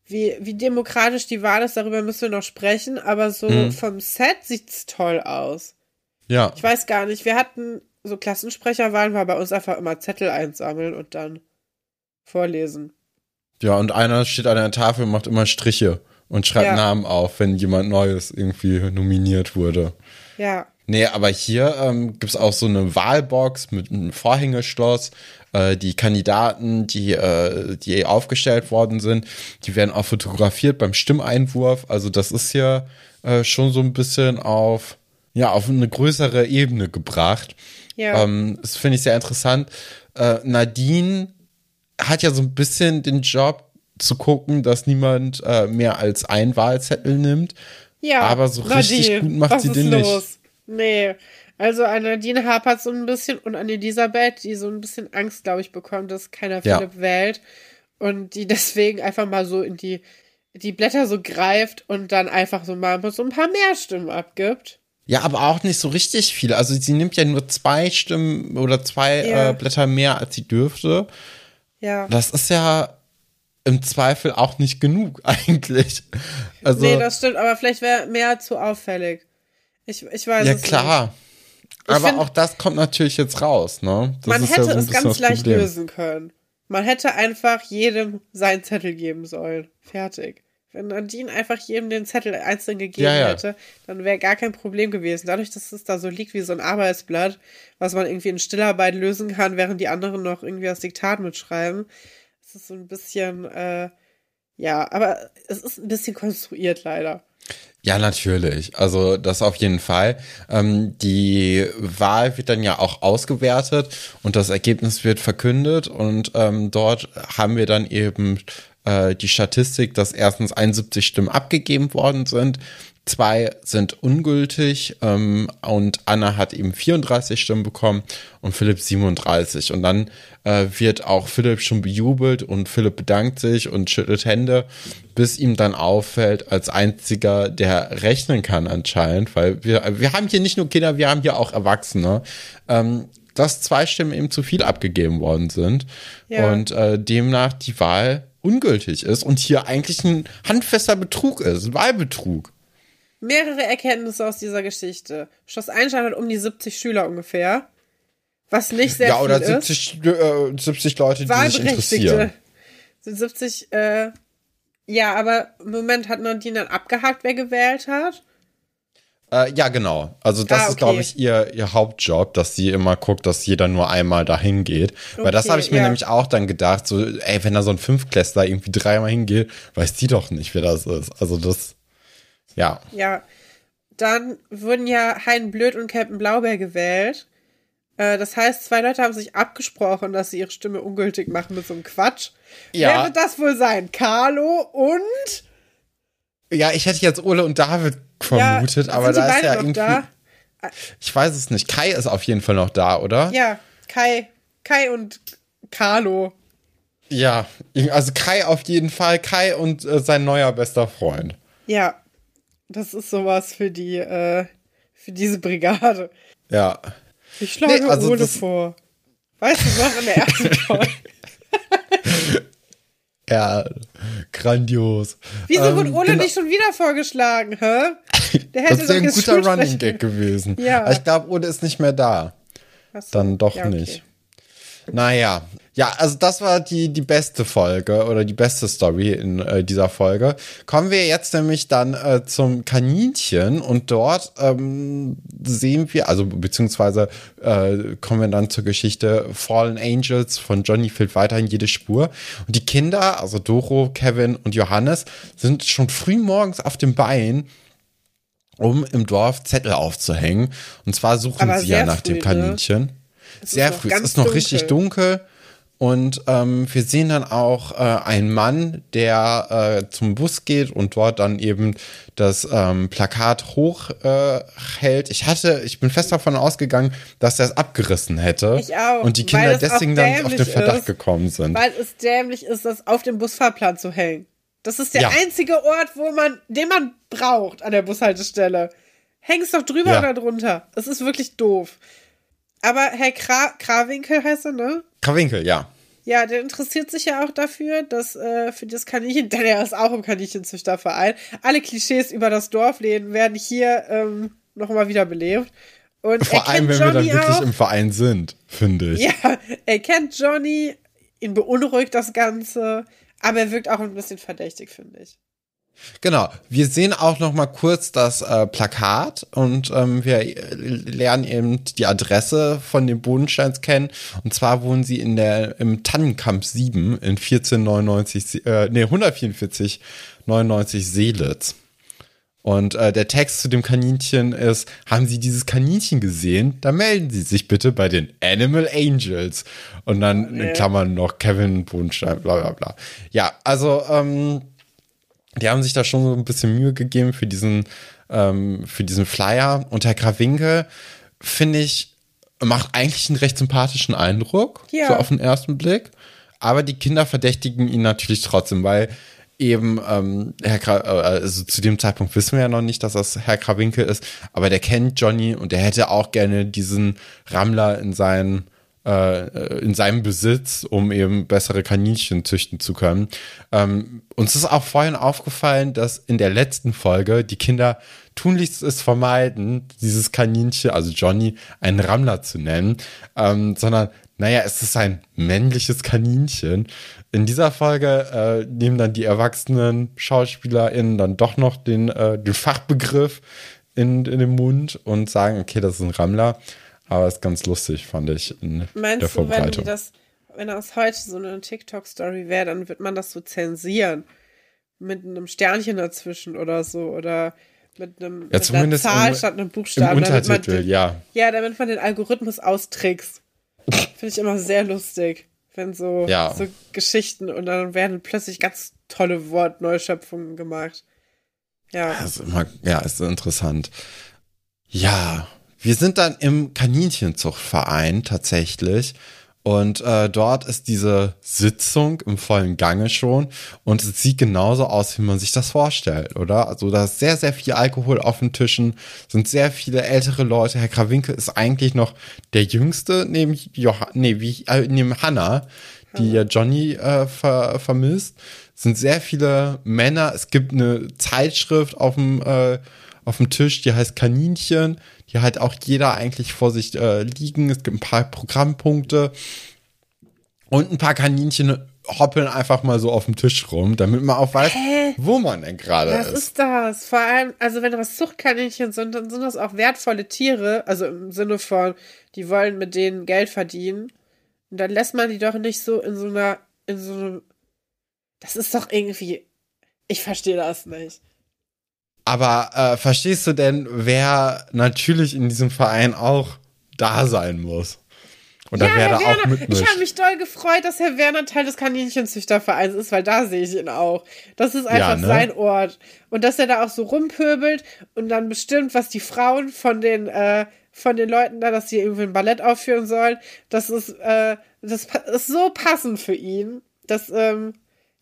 Speaker 2: wie, wie demokratisch die Wahl ist, darüber müssen wir noch sprechen. Aber so
Speaker 1: Mhm.
Speaker 2: vom Set sieht's toll aus.
Speaker 1: Ja.
Speaker 2: Ich weiß gar nicht, wir hatten so Klassensprecherwahlen, war bei uns einfach immer Zettel einsammeln und dann vorlesen.
Speaker 1: Ja, und einer steht an der Tafel und macht immer Striche und schreibt
Speaker 2: Ja.
Speaker 1: Namen auf, wenn jemand Neues irgendwie nominiert wurde.
Speaker 2: Ja.
Speaker 1: Nee, aber hier ähm, gibt's auch so eine Wahlbox mit einem Vorhängeschloss. Äh, die Kandidaten, die, äh, die aufgestellt worden sind, die werden auch fotografiert beim Stimmeinwurf. Also das ist hier äh, schon so ein bisschen auf, ja, auf eine größere Ebene gebracht.
Speaker 2: Ja.
Speaker 1: Ähm, das finde ich sehr interessant. Äh, Nadine hat ja so ein bisschen den Job zu gucken, dass niemand äh, mehr als ein Wahlzettel nimmt.
Speaker 2: Ja,
Speaker 1: Aber so richtig
Speaker 2: Nadine,
Speaker 1: gut macht sie den nicht.
Speaker 2: Nee. Also an Nadine hapert so ein bisschen und an Elisabeth, die so ein bisschen Angst, glaube ich, bekommt, dass keiner
Speaker 1: Ja.
Speaker 2: Philipp wählt und die deswegen einfach mal so in die, die Blätter so greift und dann einfach so mal so ein paar mehr Stimmen abgibt.
Speaker 1: Ja, aber auch nicht so richtig viele. Also sie nimmt ja nur zwei Stimmen oder zwei
Speaker 2: Ja.
Speaker 1: äh, Blätter mehr, als sie dürfte.
Speaker 2: Ja.
Speaker 1: Das ist ja im Zweifel auch nicht genug eigentlich. Also
Speaker 2: nee, das stimmt, aber vielleicht wäre mehr zu auffällig. Ich, ich weiß
Speaker 1: ja
Speaker 2: es
Speaker 1: klar.
Speaker 2: Ich
Speaker 1: Aber
Speaker 2: find-
Speaker 1: auch das kommt natürlich jetzt raus, ne? Das
Speaker 2: Man
Speaker 1: ist
Speaker 2: hätte
Speaker 1: ja so
Speaker 2: es ganz leicht
Speaker 1: Problem.
Speaker 2: lösen können. Man hätte einfach jedem seinen Zettel geben sollen. Fertig. Wenn Nadine einfach jedem den Zettel einzeln gegeben
Speaker 1: Ja, ja.
Speaker 2: hätte, dann wäre gar kein Problem gewesen. Dadurch, dass es da so liegt wie so ein Arbeitsblatt, was man irgendwie in Stillarbeit lösen kann, während die anderen noch irgendwie das Diktat mitschreiben, ist es so ein bisschen, äh, ja, aber es ist ein bisschen konstruiert leider.
Speaker 1: Ja, natürlich. Also das auf jeden Fall. Ähm, die Wahl wird dann ja auch ausgewertet und das Ergebnis wird verkündet und ähm, dort haben wir dann eben äh, die Statistik, dass erstens 71 Stimmen abgegeben worden sind, zwei sind ungültig ähm, und Anna hat eben 34 Stimmen bekommen und Philipp 37 und dann äh, wird auch Philipp schon bejubelt und Philipp bedankt sich und schüttelt Hände, bis ihm dann auffällt als einziger, der rechnen kann anscheinend, weil wir wir haben hier nicht nur Kinder, wir haben hier auch Erwachsene. Ähm, dass zwei Stimmen eben zu viel abgegeben worden sind
Speaker 2: Ja.
Speaker 1: und äh, demnach die Wahl ungültig ist und hier eigentlich ein handfester Betrug ist, ein Wahlbetrug.
Speaker 2: Mehrere Erkenntnisse aus dieser Geschichte. Schloss Einstein hat um die 70 Schüler ungefähr. Was nicht sehr
Speaker 1: ja,
Speaker 2: viel
Speaker 1: oder
Speaker 2: ist.
Speaker 1: 70, äh, 70 Leute, die sich interessieren.
Speaker 2: Sind 70, äh, ja, aber im Moment hat Nadine dann abgehakt, wer gewählt hat.
Speaker 1: Äh, ja, genau. Also das
Speaker 2: Ah,
Speaker 1: ist,
Speaker 2: okay.
Speaker 1: glaube ich, ihr, ihr Hauptjob, dass sie immer guckt, dass jeder nur einmal dahin geht. Weil das
Speaker 2: Okay,
Speaker 1: habe ich mir
Speaker 2: ja.
Speaker 1: nämlich auch dann gedacht, so, ey, wenn da so ein Fünfklässler irgendwie dreimal hingeht, weiß die doch nicht, wer das ist. Also das, ja.
Speaker 2: Ja. Dann wurden ja Hein Blöd und Captain Blaubeer gewählt. Äh, das heißt, zwei Leute haben sich abgesprochen, dass sie ihre Stimme ungültig machen mit so einem Quatsch.
Speaker 1: Ja.
Speaker 2: Wer wird das wohl sein? Carlo und
Speaker 1: Ja, ich hätte jetzt Ole und David vermutet,
Speaker 2: ja,
Speaker 1: aber da ist ja irgendwie,
Speaker 2: da?
Speaker 1: ich weiß es nicht. Kai ist auf jeden Fall noch da, oder?
Speaker 2: Ja, Kai, Kai und Carlo.
Speaker 1: Ja, also Kai auf jeden Fall. Kai und äh, sein neuer bester Freund.
Speaker 2: Ja, das ist sowas für die, äh, für diese Brigade.
Speaker 1: Ja.
Speaker 2: Ich schlage
Speaker 1: Nee, also
Speaker 2: Ole vor. Weißt du noch in der ersten Folge?
Speaker 1: Ja, grandios.
Speaker 2: Wieso
Speaker 1: Ähm,
Speaker 2: wurde Ole
Speaker 1: genau.
Speaker 2: nicht schon wieder vorgeschlagen, hä? Der hätte
Speaker 1: Das wäre ein guter Running Gag gewesen.
Speaker 2: Ja.
Speaker 1: Aber ich glaube, Ole ist nicht mehr da.
Speaker 2: So.
Speaker 1: Dann doch
Speaker 2: Ja, okay.
Speaker 1: nicht. Naja. Ja, also das war die, die beste Folge oder die beste Story in äh, dieser Folge. Kommen wir jetzt nämlich dann äh, zum Kaninchen und dort ähm, sehen wir, also beziehungsweise äh, kommen wir dann zur Geschichte Fallen Angels von Johnny fehlt weiterhin jede Spur. Und die Kinder, also Doro, Kevin und Johannes, sind schon früh morgens auf dem Bein um im Dorf Zettel aufzuhängen. Und zwar suchen
Speaker 2: Aber
Speaker 1: sie ja nach
Speaker 2: früh,
Speaker 1: dem
Speaker 2: ne?
Speaker 1: Kaninchen.
Speaker 2: Es
Speaker 1: Sehr früh. Es ist noch
Speaker 2: dunkel.
Speaker 1: richtig dunkel. Und ähm, wir sehen dann auch äh, einen Mann, der äh, zum Bus geht und dort dann eben das ähm, Plakat hochhält. Äh, hält. ich hatte, ich bin fest davon ausgegangen, dass er es abgerissen hätte.
Speaker 2: Ich auch,
Speaker 1: Und die Kinder
Speaker 2: es
Speaker 1: deswegen dann auf den Verdacht
Speaker 2: ist,
Speaker 1: gekommen sind.
Speaker 2: Weil es dämlich ist, das auf dem Busfahrplan zu hängen. Das ist der
Speaker 1: Ja.
Speaker 2: einzige Ort, wo man, den man braucht an der Bushaltestelle. Häng's doch drüber
Speaker 1: Ja.
Speaker 2: oder drunter. Es ist wirklich doof. Aber Herr Kra Krawinkel heißt er, ne?
Speaker 1: Krawinkel, ja.
Speaker 2: Ja, der interessiert sich ja auch dafür, dass äh, für das Kaninchen, denn er ist auch im Kaninchenzüchterverein. Alle Klischees über das Dorfleben werden hier ähm, nochmal wiederbelebt. Und er
Speaker 1: Vor allem,
Speaker 2: kennt
Speaker 1: wenn wir dann
Speaker 2: Johnny
Speaker 1: wirklich
Speaker 2: auch.
Speaker 1: im Verein sind, finde ich.
Speaker 2: Ja, er kennt Johnny, ihn beunruhigt das Ganze, aber er wirkt auch ein bisschen verdächtig, finde ich.
Speaker 1: Genau. Wir sehen auch noch mal kurz das äh, Plakat und ähm, wir äh, lernen eben die Adresse von den Bodensteins kennen. Und zwar wohnen sie in der im Tannenkamp 7 in 1499, äh, nee 144 99 Seelitz. Und äh, der Text zu dem Kaninchen ist, haben Sie dieses Kaninchen gesehen? Dann melden Sie sich bitte bei den Animal Angels. Und dann in. Klammern noch Kevin Bodenstein, bla bla bla. Ja, also ähm, die haben sich da schon so ein bisschen Mühe gegeben für diesen, ähm, für diesen Flyer. Und Herr Krawinkel, finde ich, macht eigentlich einen recht sympathischen Eindruck,
Speaker 2: Ja.
Speaker 1: so auf den ersten Blick. Aber die Kinder verdächtigen ihn natürlich trotzdem, weil eben ähm, Herr Kra äh, also zu dem Zeitpunkt wissen wir ja noch nicht, dass das Herr Krawinkel ist, aber der kennt Johnny und der hätte auch gerne diesen Rammler in seinen äh, in seinem Besitz, um eben bessere Kaninchen züchten zu können. Ähm, uns ist auch vorhin aufgefallen, dass in der letzten Folge die Kinder tunlichst es vermeiden, dieses Kaninchen, also Johnny, einen Rammler zu nennen, ähm, sondern naja, es ist ein männliches Kaninchen. In dieser Folge äh, nehmen dann die erwachsenen SchauspielerInnen dann doch noch den, äh, den Fachbegriff in, in den Mund und sagen, okay, das ist ein Rammler. Aber ist ganz lustig, fand ich in der
Speaker 2: Meinst du, wenn
Speaker 1: Vorbereitung.
Speaker 2: das, wenn das heute so eine TikTok-Story wäre, dann wird man das so zensieren? Mit einem Sternchen dazwischen oder so oder mit einem mit einer Zahl
Speaker 1: im-
Speaker 2: statt einem
Speaker 1: Im
Speaker 2: Buchstaben. man
Speaker 1: Untertitel,
Speaker 2: den,
Speaker 1: ja.
Speaker 2: Ja, damit man den Algorithmus austrickst. Finde ich immer sehr lustig, wenn so,
Speaker 1: Ja.
Speaker 2: so Geschichten und dann werden plötzlich ganz tolle Wortneuschöpfungen gemacht. Ja.
Speaker 1: Ist immer, ja, ist interessant. Ja, wir sind dann im Kaninchenzuchtverein tatsächlich. Und äh, dort ist diese Sitzung im vollen Gange schon und es sieht genauso aus, wie man sich das vorstellt, oder? Also da ist sehr, sehr viel Alkohol auf den Tischen, sind sehr viele ältere Leute. Herr Krawinkel ist eigentlich noch der Jüngste neben, Johann nee, wie, äh, neben Hannah, die ja Johnny äh, ver vermisst. Es sind sehr viele Männer. Es gibt eine Zeitschrift auf dem, äh, auf dem Tisch, die heißt Kaninchen die halt auch jeder eigentlich vor sich äh, liegen. Es gibt ein paar Programmpunkte und ein paar Kaninchen hoppeln einfach mal so auf dem Tisch rum, damit man auch weiß, Hä? wo man denn gerade ist.
Speaker 2: Was ist das? Vor allem, also wenn das Zuchtkaninchen sind, dann sind das auch wertvolle Tiere, also im Sinne von, die wollen mit denen Geld verdienen. Und dann lässt man die doch nicht so in so einer, in so einem, das ist doch irgendwie, ich verstehe das nicht.
Speaker 1: Aber äh, verstehst du denn, wer natürlich in diesem Verein auch da sein muss?
Speaker 2: Oder ja, da Werner? Ich habe mich doll gefreut, dass Herr Werner Teil des Kaninchenzüchtervereins ist, weil da sehe ich ihn auch. Das ist einfach ja, ne? sein Ort. Und dass er da auch so rumpöbelt und dann bestimmt, was die Frauen von den, äh, von den Leuten da, dass sie irgendwie ein Ballett aufführen sollen, das ist, äh, das ist so passend für ihn. Das, ähm,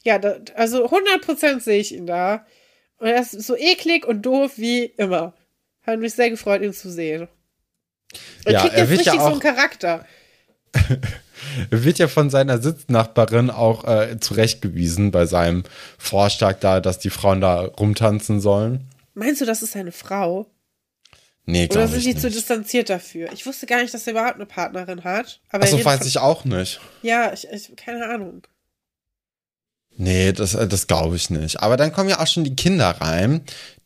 Speaker 2: ja, da, also 100% sehe ich ihn da. Und er ist so eklig und doof wie immer. Hat mich sehr gefreut, ihn zu sehen. Er ja, kriegt jetzt richtig ja so einen Charakter.
Speaker 1: er wird ja von seiner Sitznachbarin auch äh, zurechtgewiesen bei seinem Vorschlag da, dass die Frauen da rumtanzen sollen.
Speaker 2: Meinst du, das ist seine Frau?
Speaker 1: Nee, glaube
Speaker 2: Oder sind die zu distanziert dafür? Ich wusste gar nicht, dass er überhaupt eine Partnerin hat.
Speaker 1: Aber Achso, weiß ich auch nicht.
Speaker 2: Ja, ich, ich keine Ahnung.
Speaker 1: Nee, das, äh, das glaube ich nicht. Aber dann kommen ja auch schon die Kinder rein,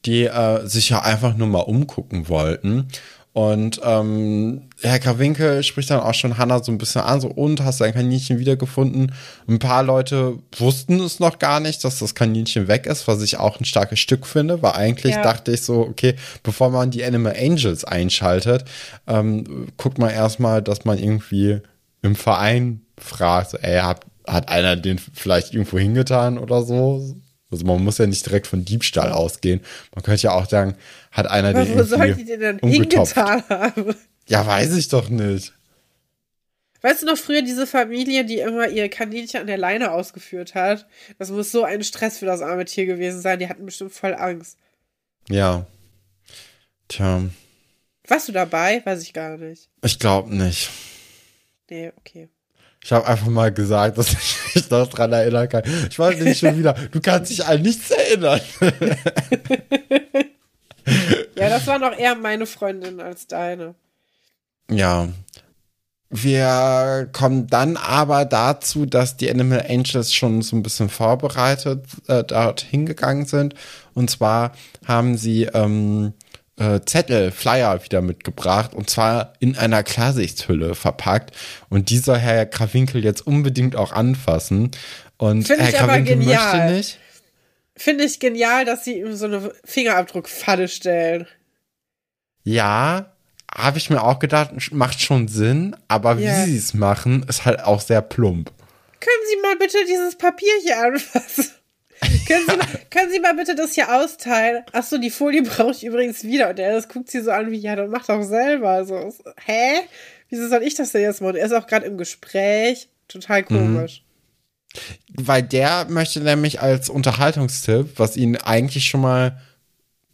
Speaker 1: die äh, sich ja einfach nur mal umgucken wollten. Und ähm, Herr Krawinkel spricht dann auch schon Hannah so ein bisschen an, so und hast dein Kaninchen wiedergefunden. Ein paar Leute wussten es noch gar nicht, dass das Kaninchen weg ist, was ich auch ein starkes Stück finde, weil eigentlich ja. dachte ich so, okay, bevor man die Animal Angels einschaltet, ähm, guckt man erstmal, dass man irgendwie im Verein fragt, so, ey, habt hat einer den vielleicht irgendwo hingetan oder so? Also man muss ja nicht direkt von Diebstahl ausgehen. Man könnte ja auch sagen, hat einer Aber den wo soll die den denn hingetan haben? Ja, weiß ich doch nicht.
Speaker 2: Weißt du noch früher diese Familie, die immer ihr Kaninchen an der Leine ausgeführt hat? Das muss so ein Stress für das arme Tier gewesen sein. Die hatten bestimmt voll Angst.
Speaker 1: Ja. Tja.
Speaker 2: Warst du dabei? Weiß ich gar nicht.
Speaker 1: Ich glaube nicht.
Speaker 2: Nee, okay.
Speaker 1: Ich habe einfach mal gesagt, dass ich mich noch dran erinnern kann. Ich wollte nicht schon wieder. Du kannst dich an nichts erinnern.
Speaker 2: ja, das war noch eher meine Freundin als deine.
Speaker 1: Ja. Wir kommen dann aber dazu, dass die Animal Angels schon so ein bisschen vorbereitet äh, dort hingegangen sind. Und zwar haben sie ähm, äh, Zettel, Flyer wieder mitgebracht und zwar in einer Klarsichthülle verpackt. Und dieser Herr Krawinkel jetzt unbedingt auch anfassen. Und
Speaker 2: Find
Speaker 1: Herr
Speaker 2: Krawinkel möchte nicht. Finde ich genial, dass sie ihm so eine Fingerabdruckfalle stellen.
Speaker 1: Ja, habe ich mir auch gedacht, macht schon Sinn, aber ja. wie sie es machen, ist halt auch sehr plump.
Speaker 2: Können Sie mal bitte dieses Papier hier anfassen? Können, Sie mal, können Sie mal bitte das hier austeilen? Achso, die Folie brauche ich übrigens wieder. Und er das guckt sie so an wie, ja, dann mach doch selber. So, hä? Wieso soll ich das denn jetzt machen? Er ist auch gerade im Gespräch. Total komisch.
Speaker 1: Mhm. Weil der möchte nämlich als Unterhaltungstipp, was ihn eigentlich schon mal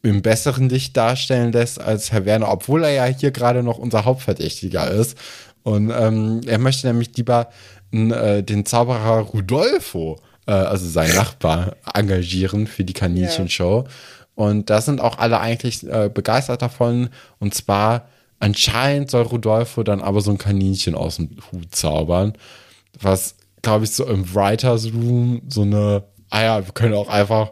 Speaker 1: im besseren Licht darstellen lässt als Herr Werner, obwohl er ja hier gerade noch unser Hauptverdächtiger ist. Und ähm, er möchte nämlich lieber äh, den Zauberer Rudolfo äh, also sein Nachbar, engagieren für die Kaninchenshow. Ja. Und da sind auch alle eigentlich äh, begeistert davon. Und zwar anscheinend soll Rudolfo dann aber so ein Kaninchen aus dem Hut zaubern, was, glaube ich, so im Writers Room so eine, ah ja, wir können auch einfach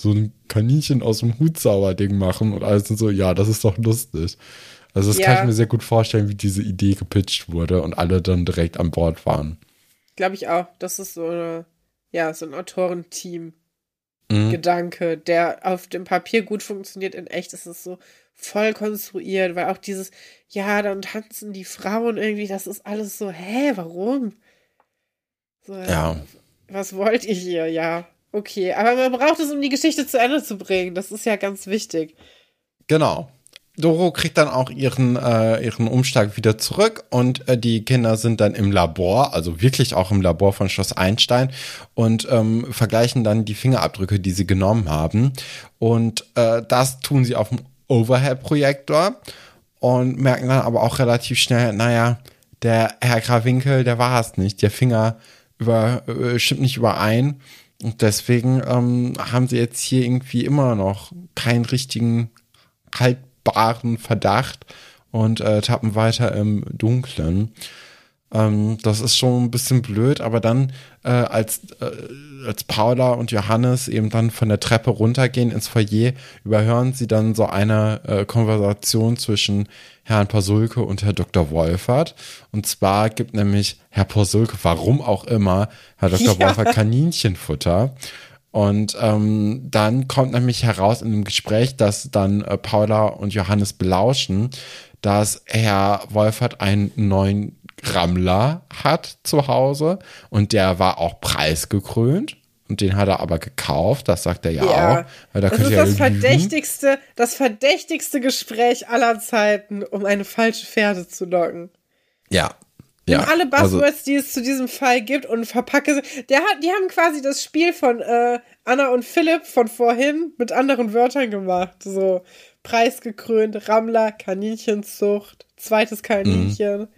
Speaker 1: so ein Kaninchen aus dem Hut Ding machen und alles sind so, ja, das ist doch lustig. Also das ja. kann ich mir sehr gut vorstellen, wie diese Idee gepitcht wurde und alle dann direkt an Bord waren.
Speaker 2: Glaube ich auch. Das ist so eine ja, so ein Autorenteam. Mhm. Gedanke, der auf dem Papier gut funktioniert, in echt ist es so voll konstruiert, weil auch dieses, ja, dann tanzen die Frauen irgendwie, das ist alles so, hä, warum? So, ja. Was wollt ihr hier? Ja, okay. Aber man braucht es, um die Geschichte zu Ende zu bringen. Das ist ja ganz wichtig.
Speaker 1: Genau. Doro kriegt dann auch ihren, äh, ihren Umschlag wieder zurück und äh, die Kinder sind dann im Labor, also wirklich auch im Labor von Schloss Einstein und ähm, vergleichen dann die Fingerabdrücke, die sie genommen haben. Und äh, das tun sie auf dem Overhead-Projektor und merken dann aber auch relativ schnell, naja, der Herr Grawinkel, der war es nicht. Der Finger über, äh, stimmt nicht überein. Und deswegen ähm, haben sie jetzt hier irgendwie immer noch keinen richtigen haltbaren Verdacht und äh, tappen weiter im Dunklen. Ähm, das ist schon ein bisschen blöd, aber dann, äh, als, äh, als Paula und Johannes eben dann von der Treppe runtergehen ins Foyer, überhören sie dann so eine äh, Konversation zwischen Herrn Pasulke und Herr Dr. Wolfert. Und zwar gibt nämlich Herr Pasulke, warum auch immer, Herr Dr. Ja. Wolfert Kaninchenfutter. Und ähm, dann kommt nämlich heraus in dem Gespräch, dass dann äh, Paula und Johannes belauschen, dass Herr Wolfert einen neuen Rammler hat zu Hause und der war auch preisgekrönt. Und den hat er aber gekauft, das sagt er ja, ja auch.
Speaker 2: Weil da das ist ja das verdächtigste, das verdächtigste Gespräch aller Zeiten, um eine falsche Pferde zu locken.
Speaker 1: Ja.
Speaker 2: Ja, alle also Buzzwords, also, die es zu diesem Fall gibt und verpacke sie. Der hat, die haben quasi das Spiel von äh, Anna und Philipp von vorhin mit anderen Wörtern gemacht. So preisgekrönt, Rammler, Kaninchenzucht, zweites Kaninchen. Mhm.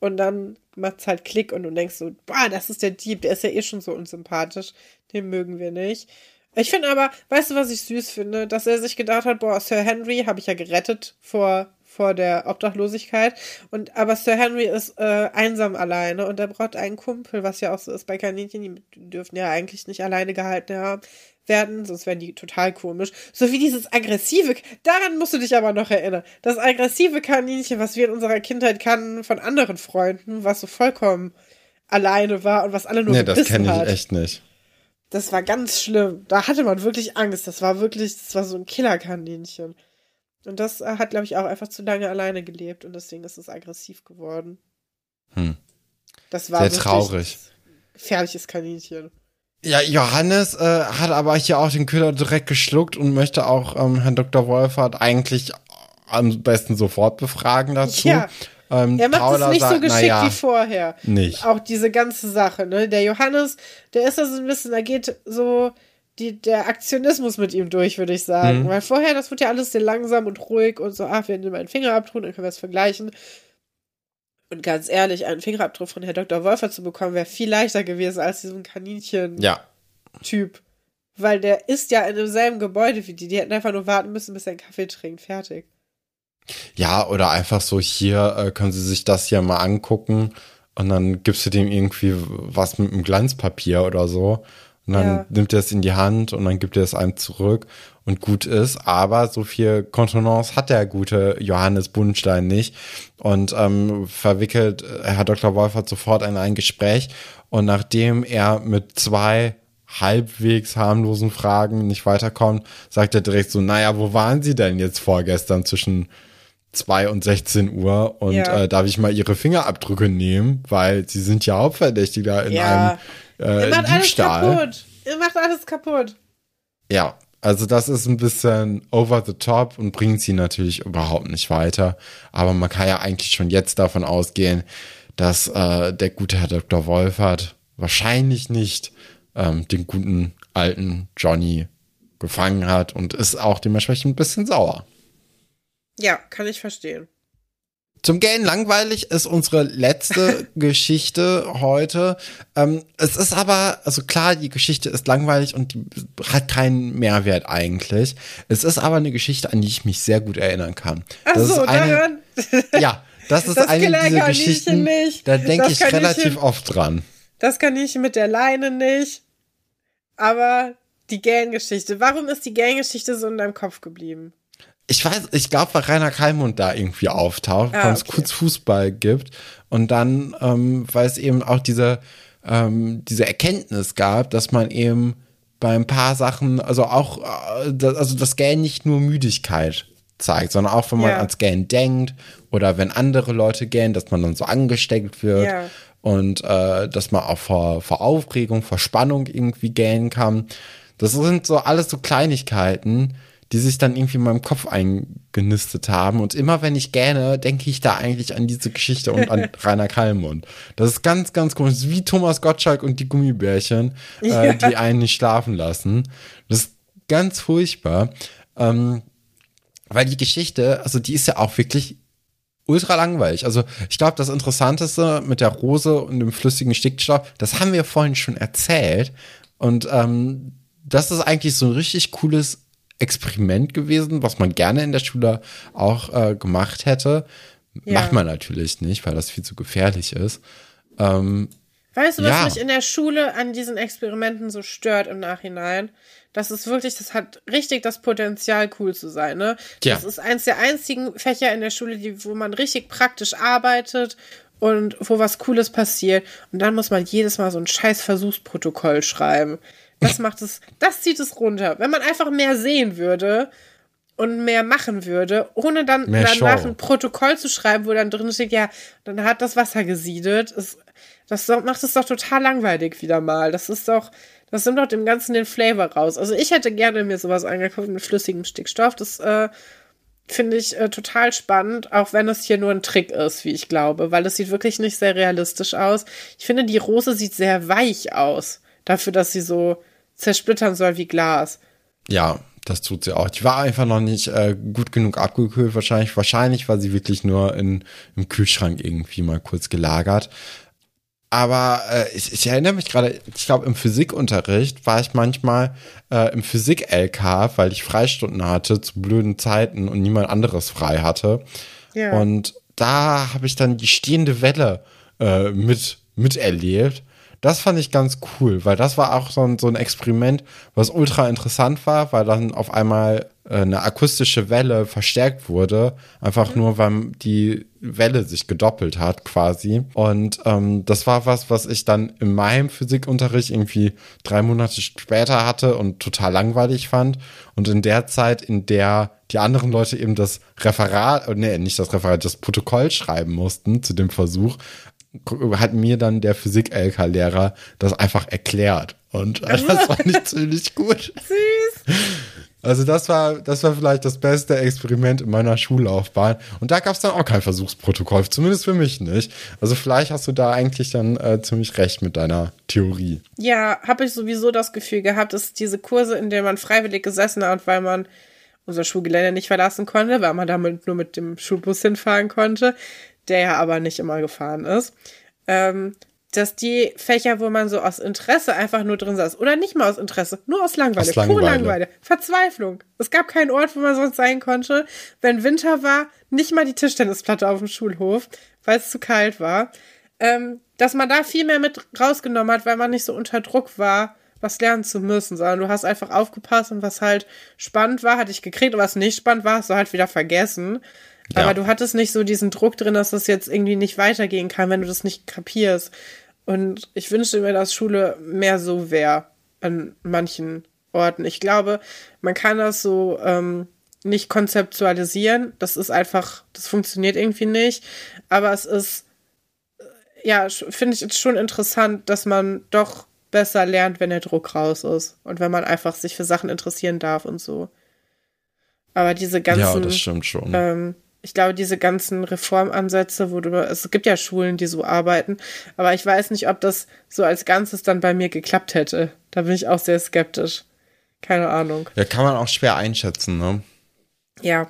Speaker 2: Und dann macht es halt Klick und du denkst so, boah, das ist der Dieb, der ist ja eh schon so unsympathisch. Den mögen wir nicht. Ich finde aber, weißt du, was ich süß finde? Dass er sich gedacht hat, boah, Sir Henry habe ich ja gerettet vor, vor der Obdachlosigkeit. Und aber Sir Henry ist äh, einsam alleine und er braucht einen Kumpel, was ja auch so ist bei Kaninchen. Die dürfen ja eigentlich nicht alleine gehalten haben werden, sonst wären die total komisch. So wie dieses aggressive, daran musst du dich aber noch erinnern. Das aggressive Kaninchen, was wir in unserer Kindheit kannten von anderen Freunden, was so vollkommen alleine war und was alle nur
Speaker 1: Nee, das kenne ich echt nicht.
Speaker 2: Das war ganz schlimm. Da hatte man wirklich Angst. Das war wirklich, das war so ein Killerkaninchen. Und das äh, hat, glaube ich, auch einfach zu lange alleine gelebt und deswegen ist es aggressiv geworden.
Speaker 1: Hm.
Speaker 2: Das war
Speaker 1: sehr traurig.
Speaker 2: Gefährliches Kaninchen.
Speaker 1: Ja, Johannes äh, hat aber hier auch den Köder direkt geschluckt und möchte auch ähm, Herrn Dr. Wolfert eigentlich am besten sofort befragen dazu. Ja.
Speaker 2: Ähm, er macht Paula es nicht sagt, so geschickt
Speaker 1: ja,
Speaker 2: wie vorher.
Speaker 1: Nicht.
Speaker 2: Auch diese ganze Sache, ne? Der Johannes, der ist da so ein bisschen, da geht so die, der Aktionismus mit ihm durch, würde ich sagen. Mhm. Weil vorher, das wird ja alles sehr langsam und ruhig und so, ach, wir nehmen einen Fingerabdruck, dann können wir es vergleichen. Und ganz ehrlich, einen Fingerabdruck von Herr Dr. Wolfer zu bekommen, wäre viel leichter gewesen als diesen Kaninchen-Typ.
Speaker 1: Ja.
Speaker 2: Weil der ist ja in demselben Gebäude wie die. Die hätten einfach nur warten müssen, bis er einen Kaffee trinkt. Fertig.
Speaker 1: Ja, oder einfach so, hier äh, können Sie sich das hier mal angucken und dann gibst du dem irgendwie was mit einem Glanzpapier oder so. Und dann ja. nimmt er es in die Hand und dann gibt er es einem zurück und gut ist. Aber so viel Kontenance hat der gute Johannes Bundstein nicht und ähm, verwickelt äh, Herr Dr. Wolfert sofort in ein Gespräch. Und nachdem er mit zwei halbwegs harmlosen Fragen nicht weiterkommt, sagt er direkt so, naja, wo waren Sie denn jetzt vorgestern zwischen 2 und 16 Uhr und ja. äh, darf ich mal Ihre Fingerabdrücke nehmen, weil Sie sind ja Hauptverdächtiger in ja. einem äh, Ihr macht Diebstahl.
Speaker 2: Alles kaputt. Ihr macht alles kaputt.
Speaker 1: Ja, also das ist ein bisschen over the top und bringt sie natürlich überhaupt nicht weiter. Aber man kann ja eigentlich schon jetzt davon ausgehen, dass äh, der gute Herr Dr. Wolfert wahrscheinlich nicht ähm, den guten alten Johnny gefangen hat und ist auch dementsprechend ein bisschen sauer.
Speaker 2: Ja, kann ich verstehen.
Speaker 1: Zum Gehen langweilig ist unsere letzte Geschichte heute. Ähm, es ist aber, also klar, die Geschichte ist langweilig und die hat keinen Mehrwert eigentlich. Es ist aber eine Geschichte, an die ich mich sehr gut erinnern kann.
Speaker 2: Ach
Speaker 1: das
Speaker 2: so,
Speaker 1: ist eine,
Speaker 2: daran.
Speaker 1: Ja, das ist das eine dieser Geschichten, nicht. da denke ich relativ ich, oft dran.
Speaker 2: Das kann ich mit der Leine nicht. Aber die Gang-Geschichte. Warum ist die Gang-Geschichte so in deinem Kopf geblieben?
Speaker 1: Ich weiß, ich glaube, weil Rainer Kalmund da irgendwie auftaucht, ah, weil es kurz Fußball gibt und dann, ähm, weil es eben auch diese, ähm, diese Erkenntnis gab, dass man eben bei ein paar Sachen, also auch, äh, das, also das Gähn nicht nur Müdigkeit zeigt, sondern auch, wenn man ja. ans Gähn denkt oder wenn andere Leute gähnen, dass man dann so angesteckt wird ja. und äh, dass man auch vor, vor Aufregung, vor Spannung irgendwie gähnen kann. Das sind so alles so Kleinigkeiten, die sich dann irgendwie in meinem Kopf eingenistet haben. Und immer wenn ich gähne, denke ich da eigentlich an diese Geschichte und an Rainer Kallmund. Das ist ganz, ganz komisch. Das ist wie Thomas Gottschalk und die Gummibärchen, äh, die einen nicht schlafen lassen. Das ist ganz furchtbar. Ähm, weil die Geschichte, also die ist ja auch wirklich ultra langweilig. Also ich glaube, das Interessanteste mit der Rose und dem flüssigen Stickstoff, das haben wir vorhin schon erzählt. Und ähm, das ist eigentlich so ein richtig cooles Experiment gewesen, was man gerne in der Schule auch äh, gemacht hätte.
Speaker 2: Ja.
Speaker 1: Macht man natürlich nicht, weil das viel zu gefährlich ist. Ähm,
Speaker 2: Weißt du, was
Speaker 1: Ja.
Speaker 2: mich in der Schule an diesen Experimenten so stört im Nachhinein? Das ist wirklich, das hat richtig das Potenzial, cool zu sein, ne?
Speaker 1: Ja.
Speaker 2: Das ist eins der einzigen Fächer in der Schule, die, wo man richtig praktisch arbeitet und wo was Cooles passiert. Und dann muss man jedes Mal so ein scheiß Versuchsprotokoll schreiben. Das macht es, das zieht es runter. Wenn man einfach mehr sehen würde und mehr machen würde, ohne dann
Speaker 1: Mehr
Speaker 2: danach
Speaker 1: Show.
Speaker 2: ein Protokoll zu schreiben, wo dann drin steht, ja, dann hat das Wasser gesiedet. Es, das macht es doch total langweilig wieder mal. Das ist doch, das nimmt doch dem Ganzen den Flavor raus. Also ich hätte gerne mir sowas angeguckt mit flüssigem Stickstoff. Das äh, finde ich äh, total spannend, auch wenn es hier nur ein Trick ist, wie ich glaube, weil es sieht wirklich nicht sehr realistisch aus. Ich finde, die Rose sieht sehr weich aus, dafür, dass sie so zersplittern soll wie Glas.
Speaker 1: Ja, das tut sie auch. Die war einfach noch nicht äh, gut genug abgekühlt, wahrscheinlich. Wahrscheinlich war sie wirklich nur in, im Kühlschrank irgendwie mal kurz gelagert. Aber äh, ich, ich erinnere mich gerade, ich glaube, im Physikunterricht war ich manchmal äh, im Physik-LK, weil ich Freistunden hatte zu blöden Zeiten und niemand anderes frei hatte.
Speaker 2: Ja.
Speaker 1: Und da habe ich dann die stehende Welle äh, mit miterlebt. Das fand ich ganz cool, weil das war auch so ein, so ein Experiment, was ultra interessant war, weil dann auf einmal äh, eine akustische Welle verstärkt wurde, einfach nur, weil die Welle sich gedoppelt hat quasi. Und ähm, das war was, was ich dann in meinem Physikunterricht irgendwie drei Monate später hatte und total langweilig fand. Und in der Zeit, in der die anderen Leute eben das Referat, äh, nee, nicht das Referat, das Protokoll schreiben mussten zu dem Versuch, hat mir dann der Physik-LK-Lehrer das einfach erklärt. Und das fand ich ziemlich gut.
Speaker 2: Süß.
Speaker 1: Also das war, das war vielleicht das beste Experiment in meiner Schullaufbahn. Und da gab es dann auch kein Versuchsprotokoll, zumindest für mich nicht. Also vielleicht hast du da eigentlich dann äh, ziemlich recht mit deiner Theorie.
Speaker 2: Ja, habe ich sowieso das Gefühl gehabt, dass diese Kurse, in denen man freiwillig gesessen hat, weil man unser Schulgelände nicht verlassen konnte, weil man damit nur mit dem Schulbus hinfahren konnte, der ja aber nicht immer gefahren ist, ähm, dass die Fächer, wo man so aus Interesse einfach nur drin saß, oder nicht mal aus Interesse, nur aus Langeweile,
Speaker 1: Aus
Speaker 2: pure
Speaker 1: Langeweile.
Speaker 2: Langeweile, Verzweiflung. Es gab keinen Ort, wo man sonst sein konnte. Wenn Winter war, nicht mal die Tischtennisplatte auf dem Schulhof, weil es zu kalt war. Ähm, dass man da viel mehr mit rausgenommen hat, weil man nicht so unter Druck war, was lernen zu müssen, sondern du hast einfach aufgepasst und was halt spannend war, hatte ich gekriegt und was nicht spannend war, hast du halt wieder vergessen.
Speaker 1: Ja.
Speaker 2: Aber du hattest nicht so diesen Druck drin, dass das jetzt irgendwie nicht weitergehen kann, wenn du das nicht kapierst. Und ich wünschte mir, dass Schule mehr so wäre an manchen Orten. Ich glaube, man kann das so ähm, nicht konzeptualisieren. Das ist einfach, das funktioniert irgendwie nicht. Aber es ist, äh, ja, finde ich jetzt schon interessant, dass man doch besser lernt, wenn der Druck raus ist. Und wenn man einfach sich für Sachen interessieren darf und so. Aber diese ganzen.
Speaker 1: ja, das stimmt schon.
Speaker 2: Ähm, ich glaube, diese ganzen Reformansätze, wo du, es gibt ja Schulen, die so arbeiten, aber ich weiß nicht, ob das so als Ganzes dann bei mir geklappt hätte. Da bin ich auch sehr skeptisch. Keine Ahnung.
Speaker 1: ja, kann man auch schwer einschätzen, ne?
Speaker 2: Ja.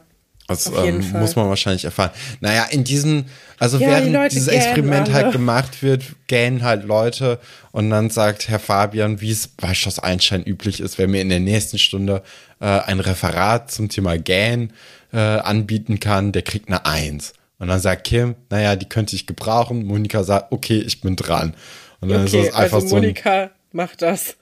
Speaker 1: Das
Speaker 2: jeden
Speaker 1: ähm, muss man wahrscheinlich erfahren. Naja, in diesen, also
Speaker 2: Ja, die
Speaker 1: während
Speaker 2: Leute
Speaker 1: dieses Experiment
Speaker 2: alle.
Speaker 1: halt gemacht wird, gähnen halt Leute und dann sagt Herr Fabian, wie es bei Schloss Einstein üblich ist, wer mir in der nächsten Stunde äh, ein Referat zum Thema Gähnen äh, anbieten kann, der kriegt eine Eins. Und dann sagt Kim, naja, die könnte ich gebrauchen. Monika sagt, okay, ich bin dran. Und dann
Speaker 2: Okay,
Speaker 1: ist es einfach
Speaker 2: also
Speaker 1: so
Speaker 2: Monika macht das.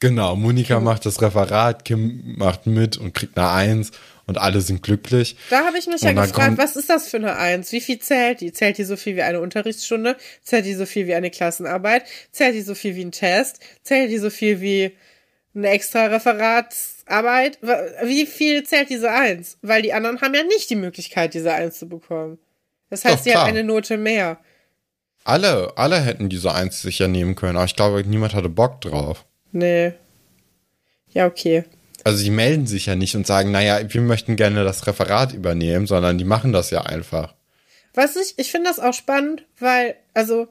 Speaker 1: Genau, Monika macht das Referat, Kim macht mit und kriegt eine Eins und alle sind glücklich.
Speaker 2: Da habe ich mich ja
Speaker 1: Und dann
Speaker 2: gefragt, was ist das für eine Eins? Wie viel zählt die? Zählt die so viel wie eine Unterrichtsstunde? Zählt die so viel wie eine Klassenarbeit? Zählt die so viel wie ein Test? Zählt die so viel wie eine extra Referatsarbeit? Wie viel zählt diese Eins? Weil die anderen haben ja nicht die Möglichkeit, diese Eins zu bekommen. Das heißt,
Speaker 1: Doch,
Speaker 2: sie haben eine Note mehr.
Speaker 1: Alle, alle hätten diese Eins sicher nehmen können, aber ich glaube, niemand hatte Bock drauf.
Speaker 2: Nee. Ja, okay.
Speaker 1: Also die melden sich ja nicht und sagen, naja, wir möchten gerne das Referat übernehmen, sondern die machen das ja einfach.
Speaker 2: Was ich, ich finde das auch spannend, weil, also,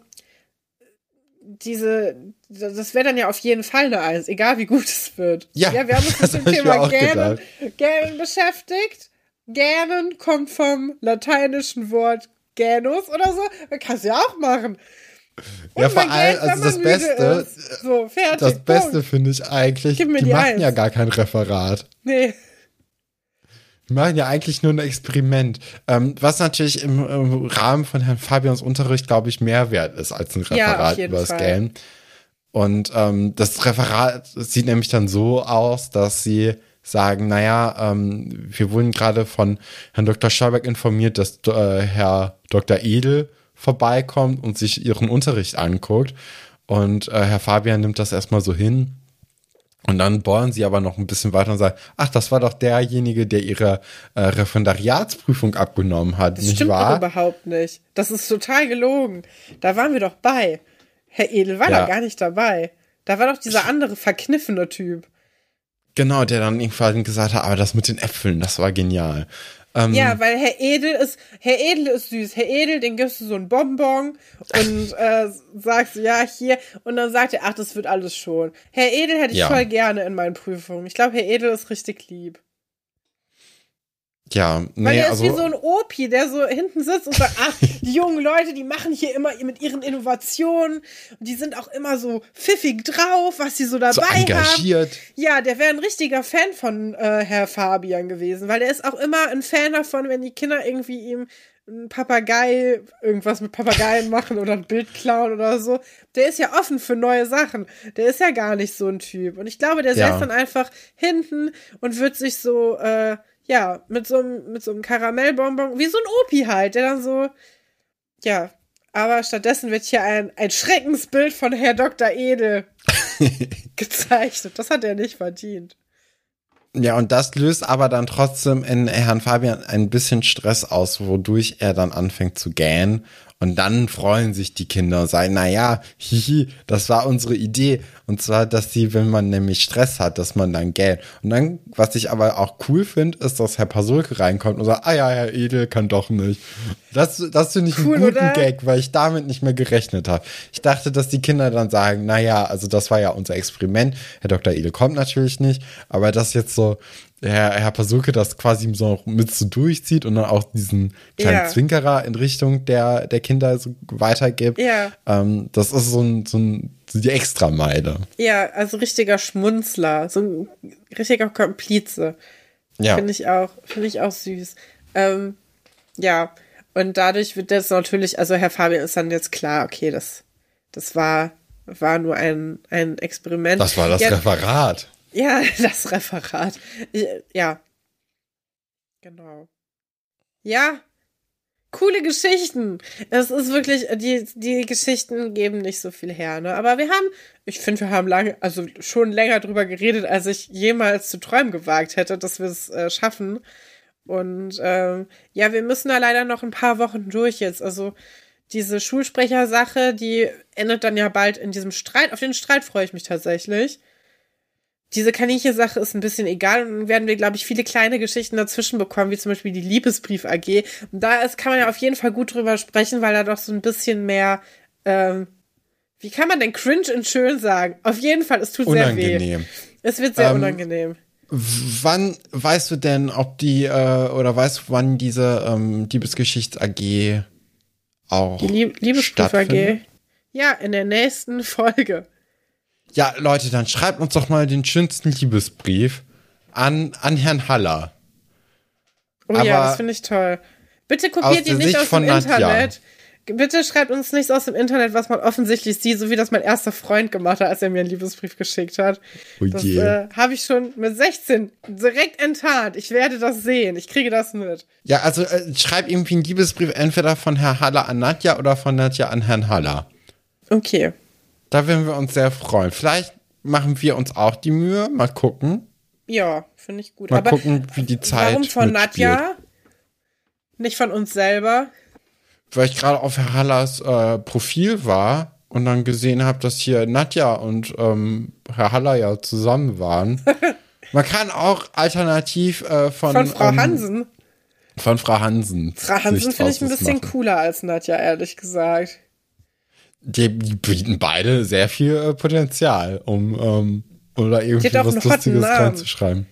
Speaker 2: diese, das wäre dann ja auf jeden Fall eine Eins, egal wie gut es wird.
Speaker 1: Ja,
Speaker 2: ja wir haben uns mit dem Thema Gähnen. Gähnen beschäftigt. Gähnen kommt vom lateinischen Wort Gänus oder so. Kannst du ja auch machen. Und
Speaker 1: Ja, vor allem, also das Beste.
Speaker 2: So, fertig.
Speaker 1: Das Beste finde ich eigentlich, die,
Speaker 2: die
Speaker 1: machen ja gar kein Referat.
Speaker 2: Nee.
Speaker 1: Die machen ja eigentlich nur ein Experiment. Ähm, was natürlich im, im Rahmen von Herrn Fabians Unterricht, glaube ich, mehr wert ist als ein
Speaker 2: Ja,
Speaker 1: Referat
Speaker 2: jeden
Speaker 1: über das. Gähnen. Und ähm, das Referat sieht nämlich dann so aus, dass sie sagen, naja, ähm, wir wurden gerade von Herrn Dr. Schauberg informiert, dass äh, Herr Dr. Edel vorbeikommt und sich ihren Unterricht anguckt. Und äh, Herr Fabian nimmt das erstmal so hin. Und dann bohren sie aber noch ein bisschen weiter und sagen, ach, das war doch derjenige, der ihre äh, Referendariatsprüfung abgenommen hat,
Speaker 2: Das
Speaker 1: nicht
Speaker 2: stimmt doch
Speaker 1: wahr?
Speaker 2: überhaupt nicht. Das ist total gelogen. Da waren wir doch bei. Herr Edel war
Speaker 1: Ja.
Speaker 2: da gar nicht dabei. Da war doch dieser andere verkniffene Typ.
Speaker 1: Genau, der dann irgendwann gesagt hat, aber das mit den Äpfeln, das war genial. Ähm,
Speaker 2: Ja, weil Herr Edel ist, Herr Edel ist süß. Herr Edel, den gibst du so ein Bonbon und äh, sagst, ja, hier. Und dann sagt er, ach, das wird alles schon. Herr Edel hätte ich
Speaker 1: Ja.
Speaker 2: voll gerne in meinen Prüfungen. Ich glaube, Herr Edel ist richtig lieb.
Speaker 1: Ja,
Speaker 2: Weil
Speaker 1: nee,
Speaker 2: er ist
Speaker 1: also,
Speaker 2: wie so ein Opi, der so hinten sitzt und sagt, ach, die jungen Leute, die machen hier immer mit ihren Innovationen. Und die sind auch immer so pfiffig drauf, was sie so dabei
Speaker 1: so
Speaker 2: haben.
Speaker 1: engagiert.
Speaker 2: Ja, der wäre ein richtiger Fan von äh, Herr Fabian gewesen, weil der ist auch immer ein Fan davon, wenn die Kinder irgendwie ihm ein Papagei, irgendwas mit Papageien machen oder ein Bild klauen oder so. Der ist ja offen für neue Sachen. Der ist ja gar nicht so ein Typ. Und ich glaube, der
Speaker 1: Ja.
Speaker 2: säß dann einfach hinten und wird sich so, äh, ja, mit so einem, mit so einem Karamellbonbon, wie so ein Opi halt, der dann so, ja. Aber stattdessen wird hier ein, ein Schreckensbild von Herr Dr. Edel gezeichnet. Das hat er nicht verdient.
Speaker 1: Ja, und das löst aber dann trotzdem in Herrn Fabian ein bisschen Stress aus, wodurch er dann anfängt zu gähnen. Und dann freuen sich die Kinder und sagen, na ja, hihi, das war unsere Idee. Und zwar, dass sie, wenn man nämlich Stress hat, dass man dann gähnt. Und dann, was ich aber auch cool finde, ist, dass Herr Pasulke reinkommt und sagt, ah ja, Herr Edel kann doch nicht. Das, das finde ich
Speaker 2: Cool,
Speaker 1: einen guten
Speaker 2: oder?
Speaker 1: Gag, weil ich damit nicht mehr gerechnet habe. Ich dachte, dass die Kinder dann sagen, na ja, also das war ja unser Experiment. Herr Dr. Edel kommt natürlich nicht, aber das jetzt so, Herr, Herr Pasulke das quasi so mit so durchzieht und dann auch diesen kleinen
Speaker 2: Ja.
Speaker 1: Zwinkerer in Richtung der, der Kinder so weitergibt.
Speaker 2: Ja.
Speaker 1: Ähm, das ist so, ein, so, ein, so die Extrameile.
Speaker 2: Ja, also richtiger Schmunzler, so ein richtiger Komplize.
Speaker 1: Ja.
Speaker 2: Finde ich auch, finde ich auch süß. Ähm, ja, und dadurch wird das natürlich, also Herr Fabian ist dann jetzt klar, okay, das, das war, war nur ein, ein Experiment.
Speaker 1: Das war das
Speaker 2: ja,
Speaker 1: Referat.
Speaker 2: Ja, das Referat. Ich, ja. Genau. Ja. Coole Geschichten. Es ist wirklich, die, die Geschichten geben nicht so viel her, ne? Aber wir haben, ich finde, wir haben lange, also schon länger drüber geredet, als ich jemals zu träumen gewagt hätte, dass wir es äh, schaffen. Und ähm, ja, wir müssen da leider noch ein paar Wochen durch jetzt. Also diese Schulsprechersache, die endet dann ja bald in diesem Streit. Auf den Streit freue ich mich tatsächlich diese Kaninchen-Sache ist ein bisschen egal und dann werden wir, glaube ich, viele kleine Geschichten dazwischen bekommen, wie zum Beispiel die Liebesbrief AG. Und da ist, kann man ja auf jeden Fall gut drüber sprechen, weil da doch so ein bisschen mehr, ähm, wie kann man denn cringe und schön sagen? Auf jeden Fall, es tut sehr weh.
Speaker 1: Unangenehm.
Speaker 2: Es wird sehr
Speaker 1: Ähm,
Speaker 2: unangenehm.
Speaker 1: Wann weißt du denn, ob die, äh, oder weißt du, wann diese ähm, Liebesgeschichts AG auch
Speaker 2: Die Lieb Liebesbrief AG. Ja, in der nächsten Folge.
Speaker 1: Ja, Leute, dann schreibt uns doch mal den schönsten Liebesbrief an, an Herrn Haller.
Speaker 2: Oh ja,
Speaker 1: Aber
Speaker 2: das finde ich toll. Bitte kopiert ihn nicht
Speaker 1: Sicht
Speaker 2: aus
Speaker 1: von
Speaker 2: dem
Speaker 1: Nadja.
Speaker 2: Internet. Bitte schreibt uns nichts aus dem Internet, was man offensichtlich sieht, so wie das mein erster Freund gemacht hat, als er mir einen Liebesbrief geschickt hat.
Speaker 1: Oh
Speaker 2: Das äh, habe ich schon mit 16 direkt enttarnt. Ich werde das sehen. Ich kriege das mit.
Speaker 1: Ja, also äh, schreib irgendwie einen Liebesbrief entweder von Herrn Haller an Nadja oder von Nadja an Herrn Haller.
Speaker 2: Okay.
Speaker 1: Da würden wir uns sehr freuen. Vielleicht machen wir uns auch die Mühe. Mal gucken.
Speaker 2: Ja, finde ich gut.
Speaker 1: Mal
Speaker 2: Aber
Speaker 1: gucken, wie die Zeit
Speaker 2: warum von
Speaker 1: mitspielt.
Speaker 2: Nadja? Nicht von uns selber?
Speaker 1: Weil ich gerade auf Herr Hallers äh, Profil war und dann gesehen habe, dass hier Nadja und ähm, Herr Haller ja zusammen waren. Man kann auch alternativ äh, von,
Speaker 2: Von Frau
Speaker 1: ähm,
Speaker 2: Hansen.
Speaker 1: Von Frau Hansen.
Speaker 2: Frau Hansen finde ich ein bisschen
Speaker 1: machen.
Speaker 2: cooler als Nadja, ehrlich gesagt.
Speaker 1: Die bieten beide sehr viel äh, Potenzial, um ähm, oder irgendwie was Lustiges reinzuschreiben.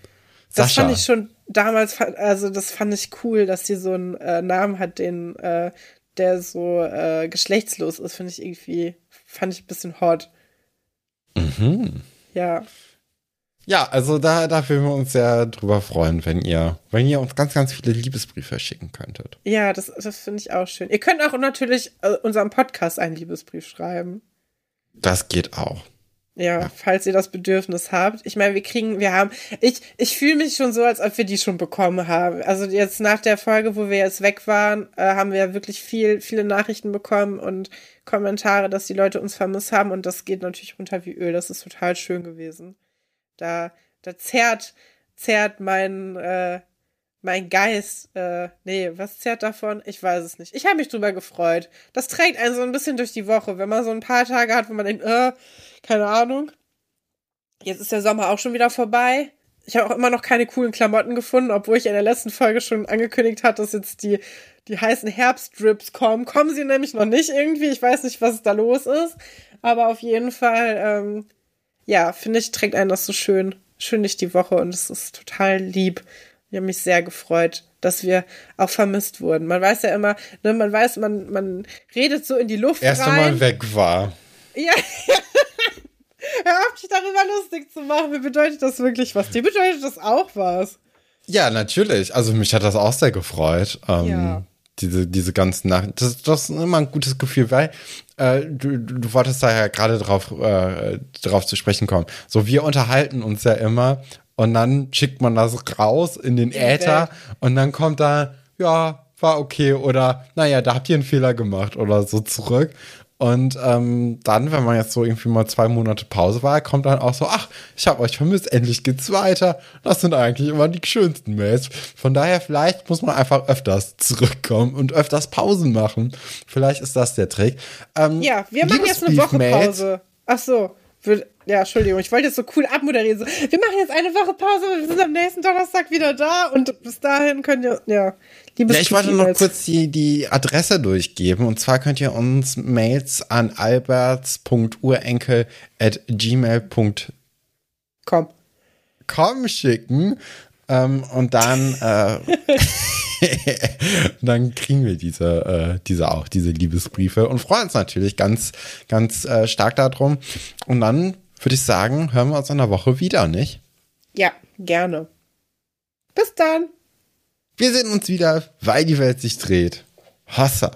Speaker 2: Das
Speaker 1: Sascha.
Speaker 2: fand ich schon damals, also das fand ich cool, dass sie so einen äh, Namen hat, den, äh, der so äh, geschlechtslos ist, finde ich irgendwie, fand ich ein bisschen hot.
Speaker 1: Mhm.
Speaker 2: Ja.
Speaker 1: Ja, also da, da würden wir uns sehr drüber freuen, wenn ihr, wenn ihr uns ganz, ganz viele Liebesbriefe schicken könntet.
Speaker 2: Ja, das, das finde ich auch schön. Ihr könnt auch natürlich äh, unserem Podcast einen Liebesbrief schreiben.
Speaker 1: Das geht auch.
Speaker 2: Ja, falls ihr das Bedürfnis habt. Ich meine, wir kriegen, wir haben, ich, ich fühle mich schon so, als ob wir die schon bekommen haben. Also jetzt nach der Folge, wo wir jetzt weg waren, äh, haben wir wirklich viel, viele Nachrichten bekommen und Kommentare, dass die Leute uns vermisst haben und das geht natürlich runter wie Öl. Das ist total schön gewesen. Da, da zerrt, zerrt mein, äh, mein Geist, äh, nee, was zerrt davon? Ich weiß es nicht. Ich habe mich drüber gefreut. Das trägt einen so ein bisschen durch die Woche, wenn man so ein paar Tage hat, wo man denkt, äh, keine Ahnung. Jetzt ist der Sommer auch schon wieder vorbei. Ich habe auch immer noch keine coolen Klamotten gefunden, obwohl ich in der letzten Folge schon angekündigt hatte, dass jetzt die, die heißen Herbstdrips kommen. Kommen sie nämlich noch nicht irgendwie. Ich weiß nicht, was da los ist. Aber auf jeden Fall, ähm, ja, finde ich, trägt einen das so schön, schön durch die Woche und es ist total lieb. Ich habe mich sehr gefreut, dass wir auch vermisst wurden. Man weiß ja immer, ne, man weiß, man, man redet so in die Luft
Speaker 1: Erst
Speaker 2: rein.
Speaker 1: einmal weg war.
Speaker 2: Ja. Hör auf, dich darüber lustig zu machen. Mir bedeutet das wirklich was. Dir bedeutet das auch was.
Speaker 1: Ja, natürlich. Also mich hat das auch sehr gefreut. Ähm,
Speaker 2: Ja.
Speaker 1: Diese, diese ganzen Nachrichten. Das, das ist immer ein gutes Gefühl, weil äh, du, du wolltest da ja gerade drauf, äh, drauf zu sprechen kommen. So, wir unterhalten uns ja immer und dann schickt man das raus in den Äther und dann kommt da, ja, war okay oder naja, da habt ihr einen Fehler gemacht oder so zurück. Und ähm, dann, wenn man jetzt so irgendwie mal zwei Monate Pause war, kommt dann auch so, ach, ich habe euch vermisst, endlich geht's weiter. Das sind eigentlich immer die schönsten Mails. Von daher, vielleicht muss man einfach öfters zurückkommen und öfters Pausen machen. Vielleicht ist das der Trick. Ähm,
Speaker 2: Ja, wir machen jetzt eine Woche. Pause. Ach so. Wir- Ja, Entschuldigung, ich wollte jetzt so cool abmoderieren. So, wir machen jetzt eine Woche Pause, wir sind am nächsten Donnerstag wieder da und bis dahin könnt ihr, ja, liebes
Speaker 1: Ja, ich wollte noch kurz die, die Adresse durchgeben. Und zwar könnt ihr uns Mails an alberts.urenkel.gmail.com
Speaker 2: Komm.
Speaker 1: schicken. Ähm, und dann, äh, dann kriegen wir diese, äh, diese auch, diese Liebesbriefe und freuen uns natürlich ganz, ganz äh, stark darum. Und dann würde ich sagen, hören wir uns in der Woche wieder, nicht?
Speaker 2: Ja, gerne. Bis dann.
Speaker 1: Wir sehen uns wieder, weil die Welt sich dreht. Hossa.